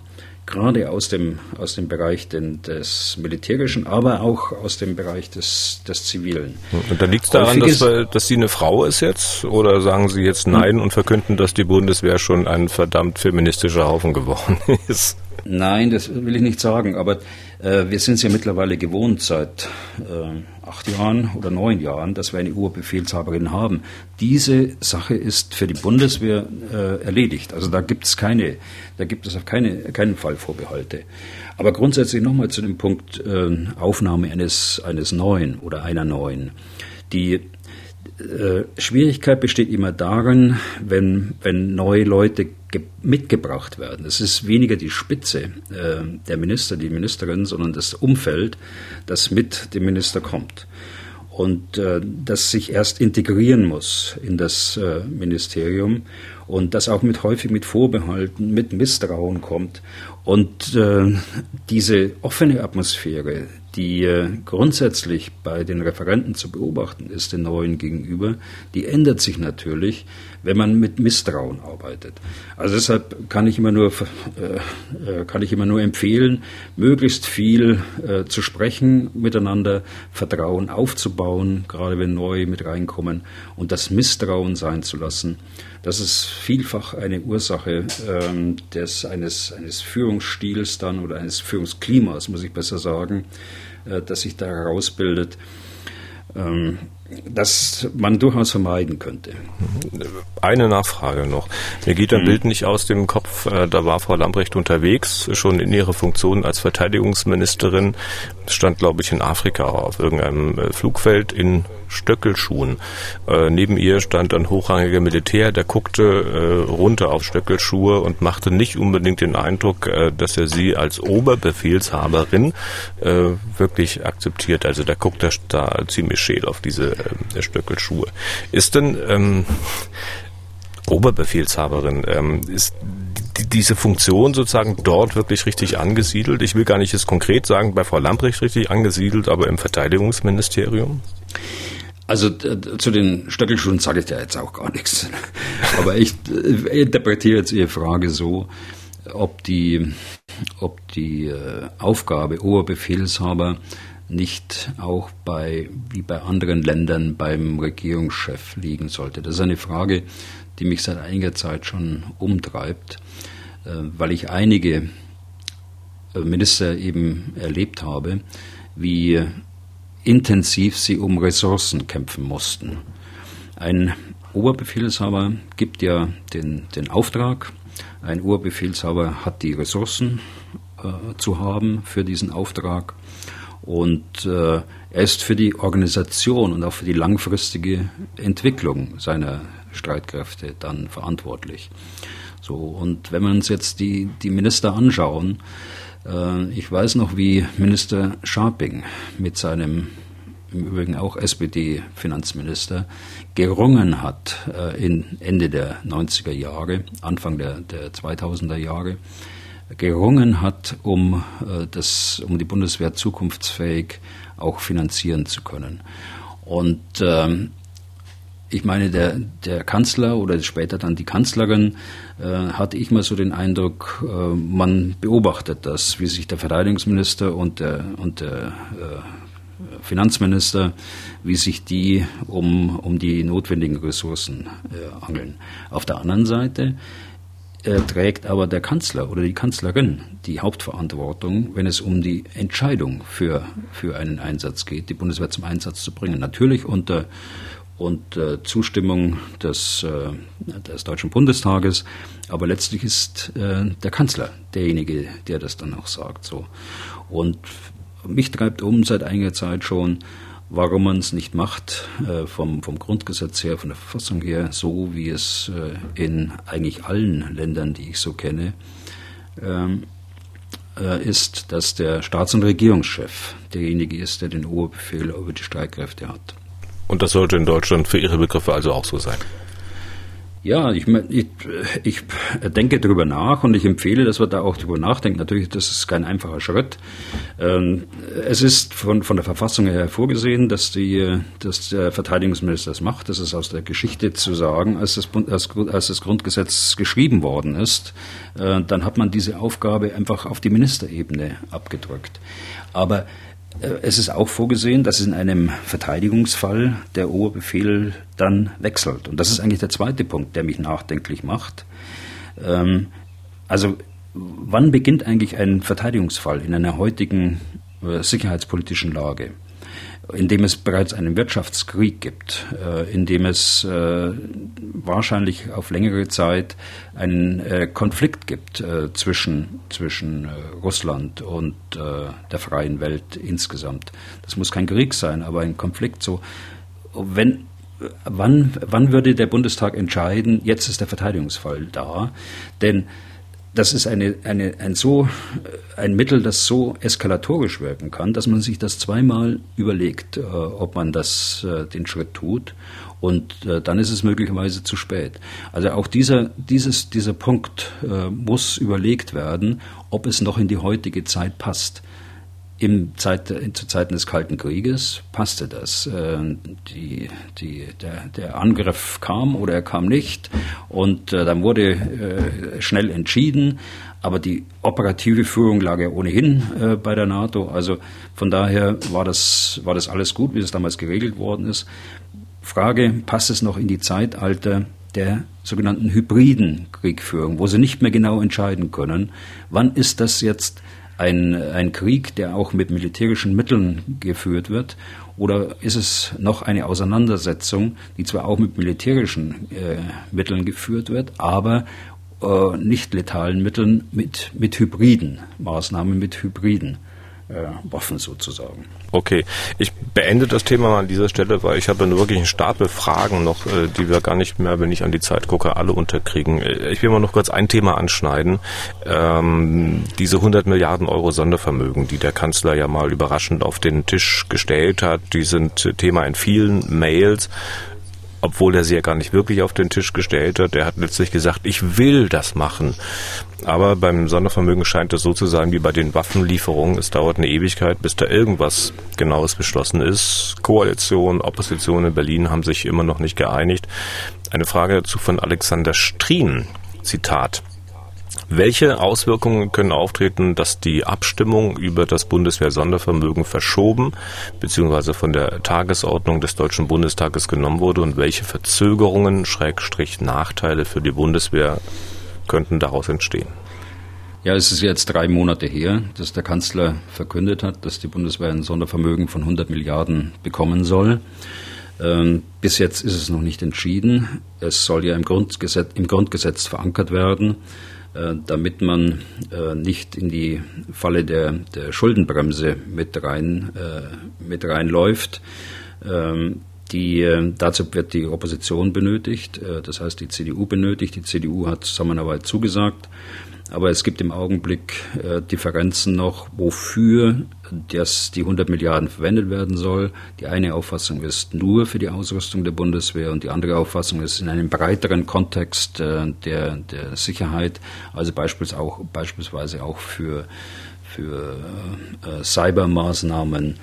gerade aus dem, aus dem Bereich den, des Militärischen, aber auch aus dem Bereich des, des Zivilen. Und dann liegt es daran, dass, dass sie eine Frau ist jetzt? Oder sagen Sie jetzt Nein hm. und verkünden, dass die Bundeswehr schon ein verdammt feministischer Haufen geworden ist? Nein, das will ich nicht sagen, aber äh, wir sind es ja mittlerweile gewohnt seit äh, acht Jahren oder neun Jahren, dass wir eine Oberbefehlshaberin haben. Diese Sache ist für die Bundeswehr äh, erledigt. Also da gibt es keine, da gibt es auf keine, keinen Fall Vorbehalte. Aber grundsätzlich nochmal zu dem Punkt äh, Aufnahme eines, eines Neuen oder einer Neuen. Die äh, Schwierigkeit besteht immer darin, wenn, wenn neue Leute mitgebracht werden. Es ist weniger die Spitze äh, der Minister, die Ministerin, sondern das Umfeld, das mit dem Minister kommt. Und äh, das sich erst integrieren muss in das äh, Ministerium und das auch mit häufig mit Vorbehalten, mit Misstrauen kommt. Und äh, diese offene Atmosphäre, die äh, grundsätzlich bei den Referenten zu beobachten ist, den neuen gegenüber, die ändert sich natürlich, wenn man mit Misstrauen arbeitet. Also deshalb kann ich immer nur, äh, äh, kann ich immer nur empfehlen, möglichst viel äh, zu sprechen miteinander, Vertrauen aufzubauen, gerade wenn neue mit reinkommen und das Misstrauen sein zu lassen. Das ist vielfach eine Ursache ähm, des, eines, eines Führungsstils dann oder eines Führungsklimas, muss ich besser sagen, das sich da herausbildet. Ähm, das man durchaus vermeiden könnte. Eine Nachfrage noch. Mir geht ein mhm. Bild nicht aus dem Kopf, äh, da war Frau Lambrecht unterwegs, schon in ihrer Funktion als Verteidigungsministerin, stand, glaube ich, in Afrika auf irgendeinem äh, Flugfeld in Stöckelschuhen. Äh, neben ihr stand ein hochrangiger Militär, der guckte äh, runter auf Stöckelschuhe und machte nicht unbedingt den Eindruck, äh, dass er sie als Oberbefehlshaberin wirklich akzeptiert. Also der guckt da ziemlich scheel auf diese äh, Stöckelschuhe. Ist denn ähm, Oberbefehlshaberin, ähm, ist diese Funktion sozusagen dort wirklich richtig angesiedelt? Ich will gar nicht jetzt konkret sagen, bei Frau Lamprecht richtig angesiedelt, aber im Verteidigungsministerium? Also zu den Stöckelschuhen sage ich ja jetzt auch gar nichts. Aber ich äh, interpretiere jetzt Ihre Frage so, ob die, ob die äh, Aufgabe Oberbefehlshaber nicht auch bei, wie bei anderen Ländern beim Regierungschef liegen sollte. Das ist eine Frage, die mich seit einiger Zeit schon umtreibt, äh, weil ich einige Minister eben erlebt habe, wie intensiv sie um Ressourcen kämpfen mussten. Ein Oberbefehlshaber gibt ja den, den Auftrag, ein Oberbefehlshaber hat die Ressourcen äh, zu haben für diesen Auftrag und äh, er ist für die Organisation und auch für die langfristige Entwicklung seiner Streitkräfte dann verantwortlich. So, und wenn wir uns jetzt die, die Minister anschauen, äh, ich weiß noch, wie Minister Scharping mit seinem im Übrigen auch SPD-Finanzminister, gerungen hat äh, in Ende der 90er Jahre, Anfang der, der 2000er Jahre, gerungen hat, um, äh, das, um die Bundeswehr zukunftsfähig auch finanzieren zu können. Und ähm, ich meine, der, der Kanzler oder später dann die Kanzlerin, äh, hatte ich mal so den Eindruck, äh, man beobachtet das, wie sich der Verteidigungsminister und der, und der äh, Finanzminister, wie sich die um, um die notwendigen Ressourcen äh, angeln. Auf der anderen Seite äh, trägt aber der Kanzler oder die Kanzlerin die Hauptverantwortung, wenn es um die Entscheidung für, für einen Einsatz geht, die Bundeswehr zum Einsatz zu bringen. Natürlich unter äh, Zustimmung des, äh, des Deutschen Bundestages. Aber letztlich ist äh, der Kanzler derjenige, der das dann auch sagt. So. Und mich treibt um seit einiger Zeit schon, warum man es nicht macht, äh, vom, vom Grundgesetz her, von der Verfassung her, so wie es äh, in eigentlich allen Ländern, die ich so kenne, ähm, äh, ist, dass der Staats- und Regierungschef derjenige ist, der den Oberbefehl über die Streitkräfte hat. Und das sollte in Deutschland für Ihre Begriffe also auch so sein? Ja, ich, ich, ich denke darüber nach und ich empfehle, dass wir da auch darüber nachdenken. Natürlich, das ist kein einfacher Schritt. Ähm, es ist von, von der Verfassung her vorgesehen, dass, die, dass der Verteidigungsminister das macht. Das ist aus der Geschichte zu sagen, als das, als, als das Grundgesetz geschrieben worden ist. Äh, dann hat man diese Aufgabe einfach auf die Ministerebene abgedrückt. Aber es ist auch vorgesehen, dass in einem Verteidigungsfall der Oberbefehl dann wechselt. Und das ist eigentlich der zweite Punkt, der mich nachdenklich macht. Ähm, also wann beginnt eigentlich ein Verteidigungsfall in einer heutigen äh, sicherheitspolitischen Lage? In dem es bereits einen Wirtschaftskrieg gibt, äh, in dem es äh, wahrscheinlich auf längere Zeit einen äh, Konflikt gibt zwischen, zwischen Russland und der freien Welt insgesamt. Das muss kein Krieg sein, aber ein Konflikt so. Wenn, wann, wann würde der Bundestag entscheiden, jetzt ist der Verteidigungsfall da? Denn das ist eine, eine, ein, so, ein Mittel, das so eskalatorisch wirken kann, dass man sich das zweimal überlegt, äh, ob man das, äh, den Schritt tut. Und äh, dann ist es möglicherweise zu spät. Also auch dieser, dieses, dieser Punkt äh, muss überlegt werden, ob es noch in die heutige Zeit passt. Im Zeit, zu Zeiten des Kalten Krieges passte das. Äh, die, die, der, der, Angriff kam oder er kam nicht und äh, dann wurde äh, schnell entschieden, aber die operative Führung lag ja ohnehin bei der NATO. Also von daher war das, war das alles gut, wie es damals geregelt worden ist. Frage, passt es noch in die Zeitalter der sogenannten hybriden Kriegführung, wo sie nicht mehr genau entscheiden können, wann ist das jetzt ein, ein Krieg, der auch mit militärischen Mitteln geführt wird? Oder ist es noch eine Auseinandersetzung, die zwar auch mit militärischen äh, Mitteln geführt wird, aber äh, nicht letalen Mitteln, mit, mit hybriden Maßnahmen, mit hybriden äh, Waffen sozusagen. Okay, ich beende das Thema mal an dieser Stelle, weil ich habe wirklich einen Stapel Fragen noch, äh, die wir gar nicht mehr, wenn ich an die Zeit gucke, alle unterkriegen. Äh, ich will mal noch kurz ein Thema anschneiden. Ähm, diese 100 Milliarden Euro Sondervermögen, die der Kanzler ja mal überraschend auf den Tisch gestellt hat, die sind Thema in vielen Mails obwohl er sie ja gar nicht wirklich auf den Tisch gestellt hat. Er hat letztlich gesagt, ich will das machen. Aber beim Sondervermögen scheint es so zu sein wie bei den Waffenlieferungen. Es dauert eine Ewigkeit, bis da irgendwas Genaues beschlossen ist. Koalition, Opposition in Berlin haben sich immer noch nicht geeinigt. Eine Frage dazu von Alexander Strien. Zitat. Welche Auswirkungen können auftreten, dass die Abstimmung über das Bundeswehr-Sondervermögen verschoben bzw. von der Tagesordnung des Deutschen Bundestages genommen wurde und welche Verzögerungen, Schrägstrich Nachteile für die Bundeswehr könnten daraus entstehen? Ja, es ist jetzt drei Monate her, dass der Kanzler verkündet hat, dass die Bundeswehr ein Sondervermögen von 100 Milliarden bekommen soll. Ähm, bis jetzt ist es noch nicht entschieden. Es soll ja im Grundgesetz, im Grundgesetz verankert werden. Äh, damit man äh, nicht in die Falle der, der Schuldenbremse mit, rein, äh, mit reinläuft. Ähm, die, dazu wird die Opposition benötigt, das heißt die CDU benötigt. Die CDU hat Zusammenarbeit zugesagt. Aber es gibt im Augenblick Differenzen noch, wofür das, die 100 Milliarden verwendet werden soll. Die eine Auffassung ist nur für die Ausrüstung der Bundeswehr und die andere Auffassung ist in einem breiteren Kontext äh, der, der Sicherheit, also beispielsweise auch, beispielsweise auch für, für äh, Cybermaßnahmen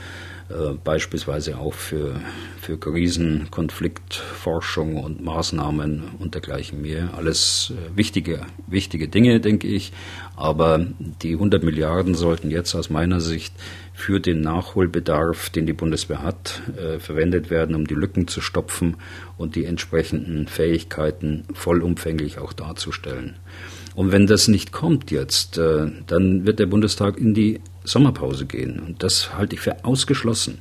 äh, beispielsweise auch für, für Krisenkonfliktforschung und Maßnahmen und dergleichen mehr. Alles äh, wichtige, wichtige Dinge, denke ich. Aber die 100 Milliarden sollten jetzt aus meiner Sicht für den Nachholbedarf, den die Bundeswehr hat, äh, verwendet werden, um die Lücken zu stopfen und die entsprechenden Fähigkeiten vollumfänglich auch darzustellen. Und wenn das nicht kommt jetzt, äh, dann wird der Bundestag in die Sommerpause gehen. Und das halte ich für ausgeschlossen,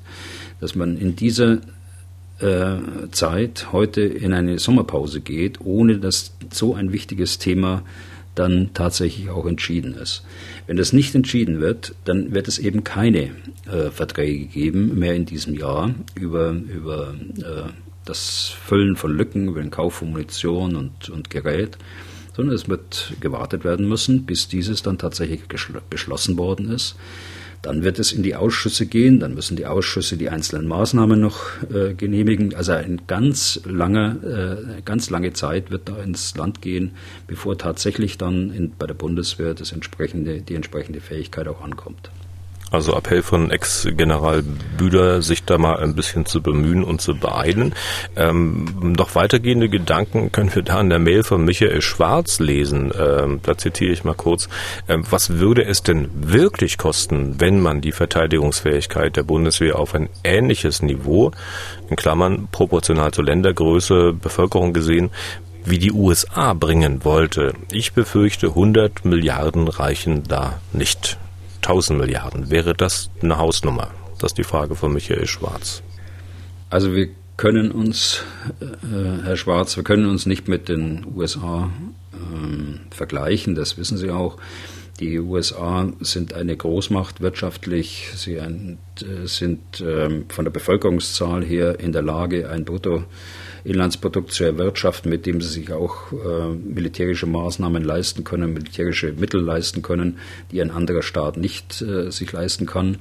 dass man in dieser äh, Zeit heute in eine Sommerpause geht, ohne dass so ein wichtiges Thema dann tatsächlich auch entschieden ist. Wenn das nicht entschieden wird, dann wird es eben keine äh, Verträge geben mehr in diesem Jahr über, über äh, das Füllen von Lücken, über den Kauf von Munition und, und Gerät sondern es wird gewartet werden müssen, bis dieses dann tatsächlich beschlossen worden ist. Dann wird es in die Ausschüsse gehen, dann müssen die Ausschüsse die einzelnen Maßnahmen noch äh, genehmigen. Also eine ganz lange, äh, ganz lange Zeit wird da ins Land gehen, bevor tatsächlich dann in, bei der Bundeswehr das entsprechende, die entsprechende Fähigkeit auch ankommt. Also Appell von Ex-General Büder, sich da mal ein bisschen zu bemühen und zu beeilen. Ähm, noch weitergehende Gedanken können wir da in der Mail von Michael Schwarz lesen. Ähm, da zitiere ich mal kurz. Ähm, was würde es denn wirklich kosten, wenn man die Verteidigungsfähigkeit der Bundeswehr auf ein ähnliches Niveau, in Klammern proportional zur Ländergröße, Bevölkerung gesehen, wie die USA bringen wollte? Ich befürchte, 100 Milliarden reichen da nicht. 1000 Milliarden. Wäre das eine Hausnummer? Das ist die Frage von Michael Schwarz. Also wir können uns, äh, Herr Schwarz, wir können uns nicht mit den USA äh, vergleichen, das wissen Sie auch. Die USA sind eine Großmacht wirtschaftlich, sie ein, äh, sind äh, von der Bevölkerungszahl her in der Lage, ein Brutto Inlandsprodukt zu erwirtschaften, mit dem sie sich auch äh, militärische Maßnahmen leisten können, militärische Mittel leisten können, die ein anderer Staat nicht äh, sich leisten kann.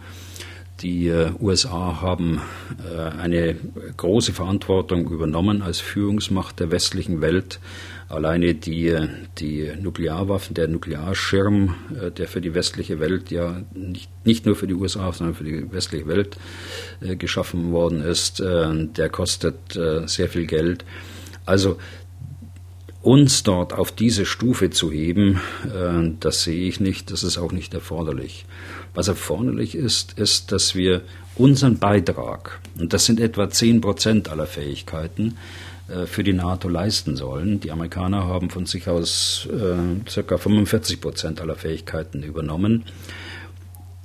Die äh, USA haben äh, eine große Verantwortung übernommen als Führungsmacht der westlichen Welt Alleine die, die Nuklearwaffen, der Nuklearschirm, äh, der für die westliche Welt ja nicht, nicht nur für die USA, sondern für die westliche Welt äh, geschaffen worden ist, äh, der kostet sehr viel Geld. Also uns dort auf diese Stufe zu heben, das sehe ich nicht, das ist auch nicht erforderlich. Was erforderlich ist, ist, dass wir unseren Beitrag, und das sind etwa 10 Prozent aller Fähigkeiten, äh, für die NATO leisten sollen. Die Amerikaner haben von sich aus äh, ca. 45 Prozent aller Fähigkeiten übernommen.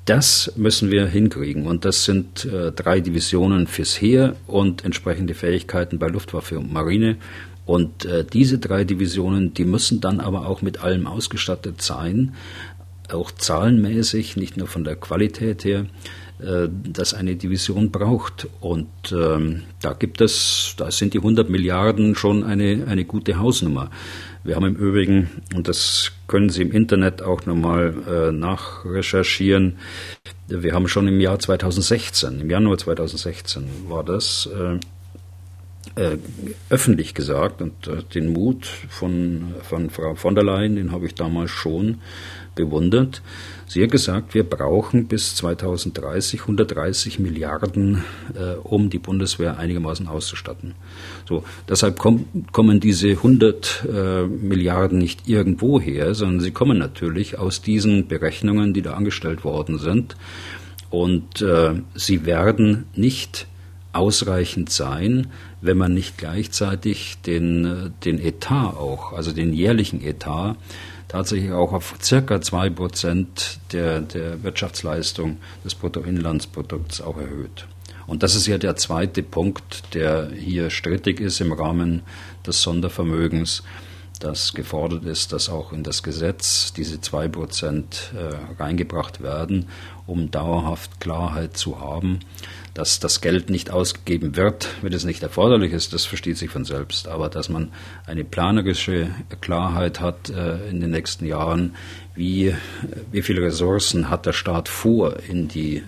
Das müssen wir hinkriegen. Und das sind äh, drei Divisionen fürs Heer und entsprechende Fähigkeiten bei Luftwaffe und Marine. Und äh, diese drei Divisionen, die müssen dann aber auch mit allem ausgestattet sein, auch zahlenmäßig, nicht nur von der Qualität her, äh, das eine Division braucht. Und ähm, da gibt es, da sind die 100 Milliarden schon eine, eine gute Hausnummer. Wir haben im Übrigen, und das können Sie im Internet auch nochmal äh, nachrecherchieren, wir haben schon im Jahr 2016, im Januar 2016 war das, äh, äh, öffentlich gesagt und äh, den Mut von, von Frau von der Leyen, den habe ich damals schon bewundert. Sie hat gesagt, wir brauchen bis 2030 130 Milliarden, äh, um die Bundeswehr einigermaßen auszustatten. So, deshalb komm, kommen diese 100 äh, Milliarden nicht irgendwo her, sondern sie kommen natürlich aus diesen Berechnungen, die da angestellt worden sind. Und äh, sie werden nicht ausreichend sein, wenn man nicht gleichzeitig den, äh, den Etat auch, also den jährlichen Etat, tatsächlich auch auf circa zwei Prozent der, der Wirtschaftsleistung des Bruttoinlandsprodukts auch erhöht. Und das ist ja der zweite Punkt, der hier strittig ist im Rahmen des Sondervermögens, dass gefordert ist, dass auch in das Gesetz diese zwei Prozent äh, reingebracht werden, um dauerhaft Klarheit zu haben dass das Geld nicht ausgegeben wird, wenn es nicht erforderlich ist, das versteht sich von selbst. Aber dass man eine planerische Klarheit hat äh, in den nächsten Jahren, wie, wie viele Ressourcen hat der Staat vor, in die, äh,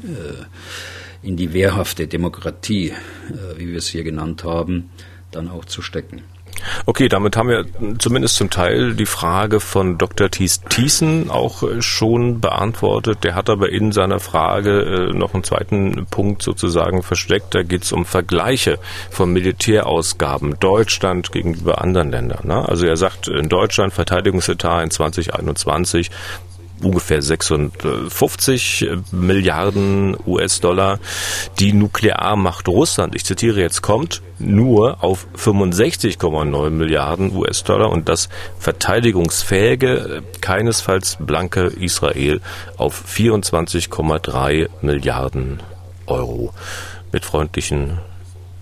in die wehrhafte Demokratie, äh, wie wir es hier genannt haben, dann auch zu stecken. Okay, damit haben wir zumindest zum Teil die Frage von Dr. Thies Thiessen auch äh, schon beantwortet. Der hat aber in seiner Frage äh, noch einen zweiten Punkt sozusagen versteckt. Da geht es um Vergleiche von Militärausgaben Deutschland gegenüber anderen Ländern. Ne? Also er sagt, in Deutschland Verteidigungsetat in 2021 ungefähr 56 Milliarden US-Dollar. Die Nuklearmacht Russland, ich zitiere jetzt, kommt nur auf 65,9 Milliarden US-Dollar und das verteidigungsfähige, keinesfalls blanke Israel auf 24,3 Milliarden Euro. Mit freundlichen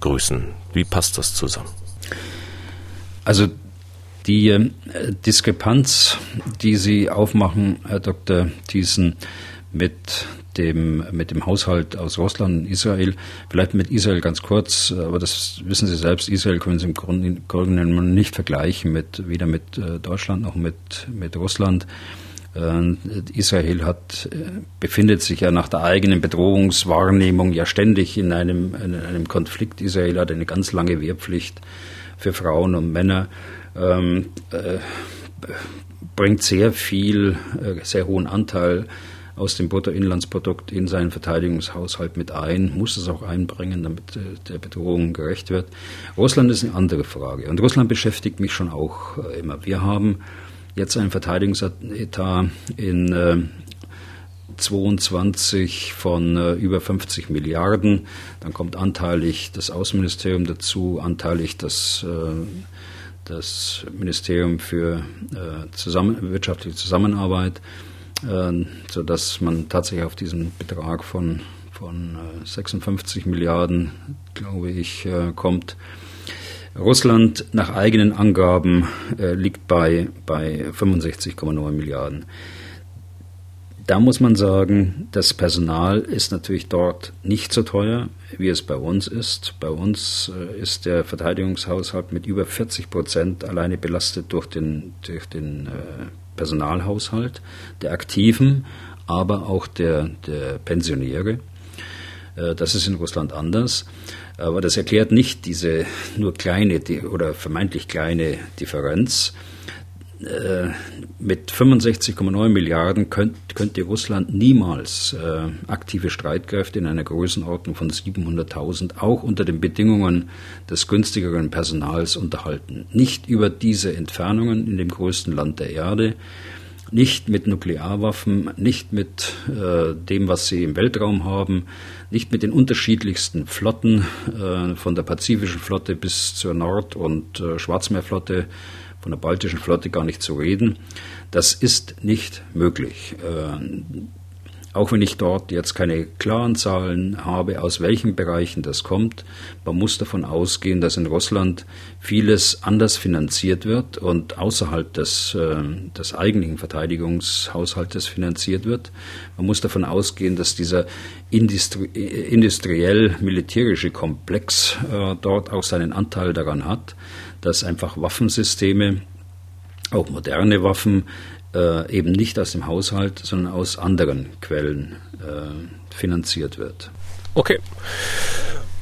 Grüßen. Wie passt das zusammen? Also die äh, Diskrepanz, die Sie aufmachen, Herr Dr. Thiessen, mit dem, mit dem Haushalt aus Russland und Israel, vielleicht mit Israel ganz kurz, aber das wissen Sie selbst, Israel können Sie im Grunde, nicht vergleichen, mit, weder mit äh, Deutschland noch mit, mit Russland. Äh, Israel hat, befindet sich ja nach der eigenen Bedrohungswahrnehmung ja ständig in einem, in einem Konflikt. Israel hat eine ganz lange Wehrpflicht für Frauen und Männer, ähm, äh, bringt sehr viel, äh, sehr hohen Anteil aus dem Bruttoinlandsprodukt in seinen Verteidigungshaushalt mit ein, muss es auch einbringen, damit äh, der Bedrohung gerecht wird. Russland ist eine andere Frage. Und Russland beschäftigt mich schon auch äh, immer. Wir haben jetzt einen Verteidigungsetat in äh, 22 von äh, über 50 Milliarden. Dann kommt anteilig das Außenministerium dazu, anteilig das, äh, das Ministerium für äh, zusammen, wirtschaftliche Zusammenarbeit, äh, sodass man tatsächlich auf diesen Betrag von, von 56 äh, Milliarden, glaube ich, äh, kommt. Russland nach eigenen Angaben äh, liegt bei, bei 65,9 Milliarden. Da muss man sagen, das Personal ist natürlich dort nicht so teuer, wie es bei uns ist. Bei uns äh, ist der Verteidigungshaushalt mit über 40 Prozent alleine belastet durch den, durch den äh, Personalhaushalt der Aktiven, aber auch der, der Pensionäre. Äh, das ist in Russland anders. Aber das erklärt nicht diese nur kleine oder vermeintlich kleine Differenz. Äh, mit 65,9 Milliarden könnte Russland niemals äh, aktive Streitkräfte in einer Größenordnung von 700.000 auch unter den Bedingungen des günstigeren Personals unterhalten. Nicht über diese Entfernungen in dem größten Land der Erde nicht mit Nuklearwaffen, nicht mit äh, dem, was sie im Weltraum haben, nicht mit den unterschiedlichsten Flotten, äh, von der Pazifischen Flotte bis zur Nord- und äh, Schwarzmeerflotte, von der Baltischen Flotte gar nicht zu reden. Das ist nicht möglich. Äh, auch wenn ich dort jetzt keine klaren Zahlen habe, aus welchen Bereichen das kommt, man muss davon ausgehen, dass in Russland vieles anders finanziert wird und außerhalb des, äh, des eigentlichen Verteidigungshaushaltes finanziert wird. Man muss davon ausgehen, dass dieser industri industriell-militärische Komplex äh, dort auch seinen Anteil daran hat, dass einfach Waffensysteme auch moderne Waffen äh, eben nicht aus dem Haushalt, sondern aus anderen Quellen äh, finanziert wird. Okay.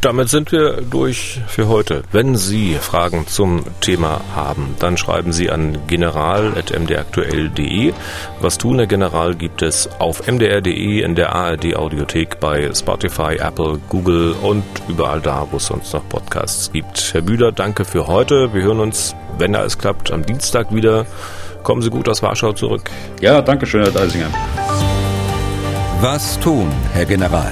Damit sind wir durch für heute. Wenn Sie Fragen zum Thema haben, dann schreiben Sie an general.mdraktuell.de. Was tun, Herr General, gibt es auf mdr.de, in der ARD Audiothek, bei Spotify, Apple, Google und überall da, wo es sonst noch Podcasts gibt. Herr Bühler, danke für heute. Wir hören uns, wenn alles klappt, am Dienstag wieder. Kommen Sie gut aus Warschau zurück. Ja, danke schön, Herr Deisinger. Was tun, Herr General?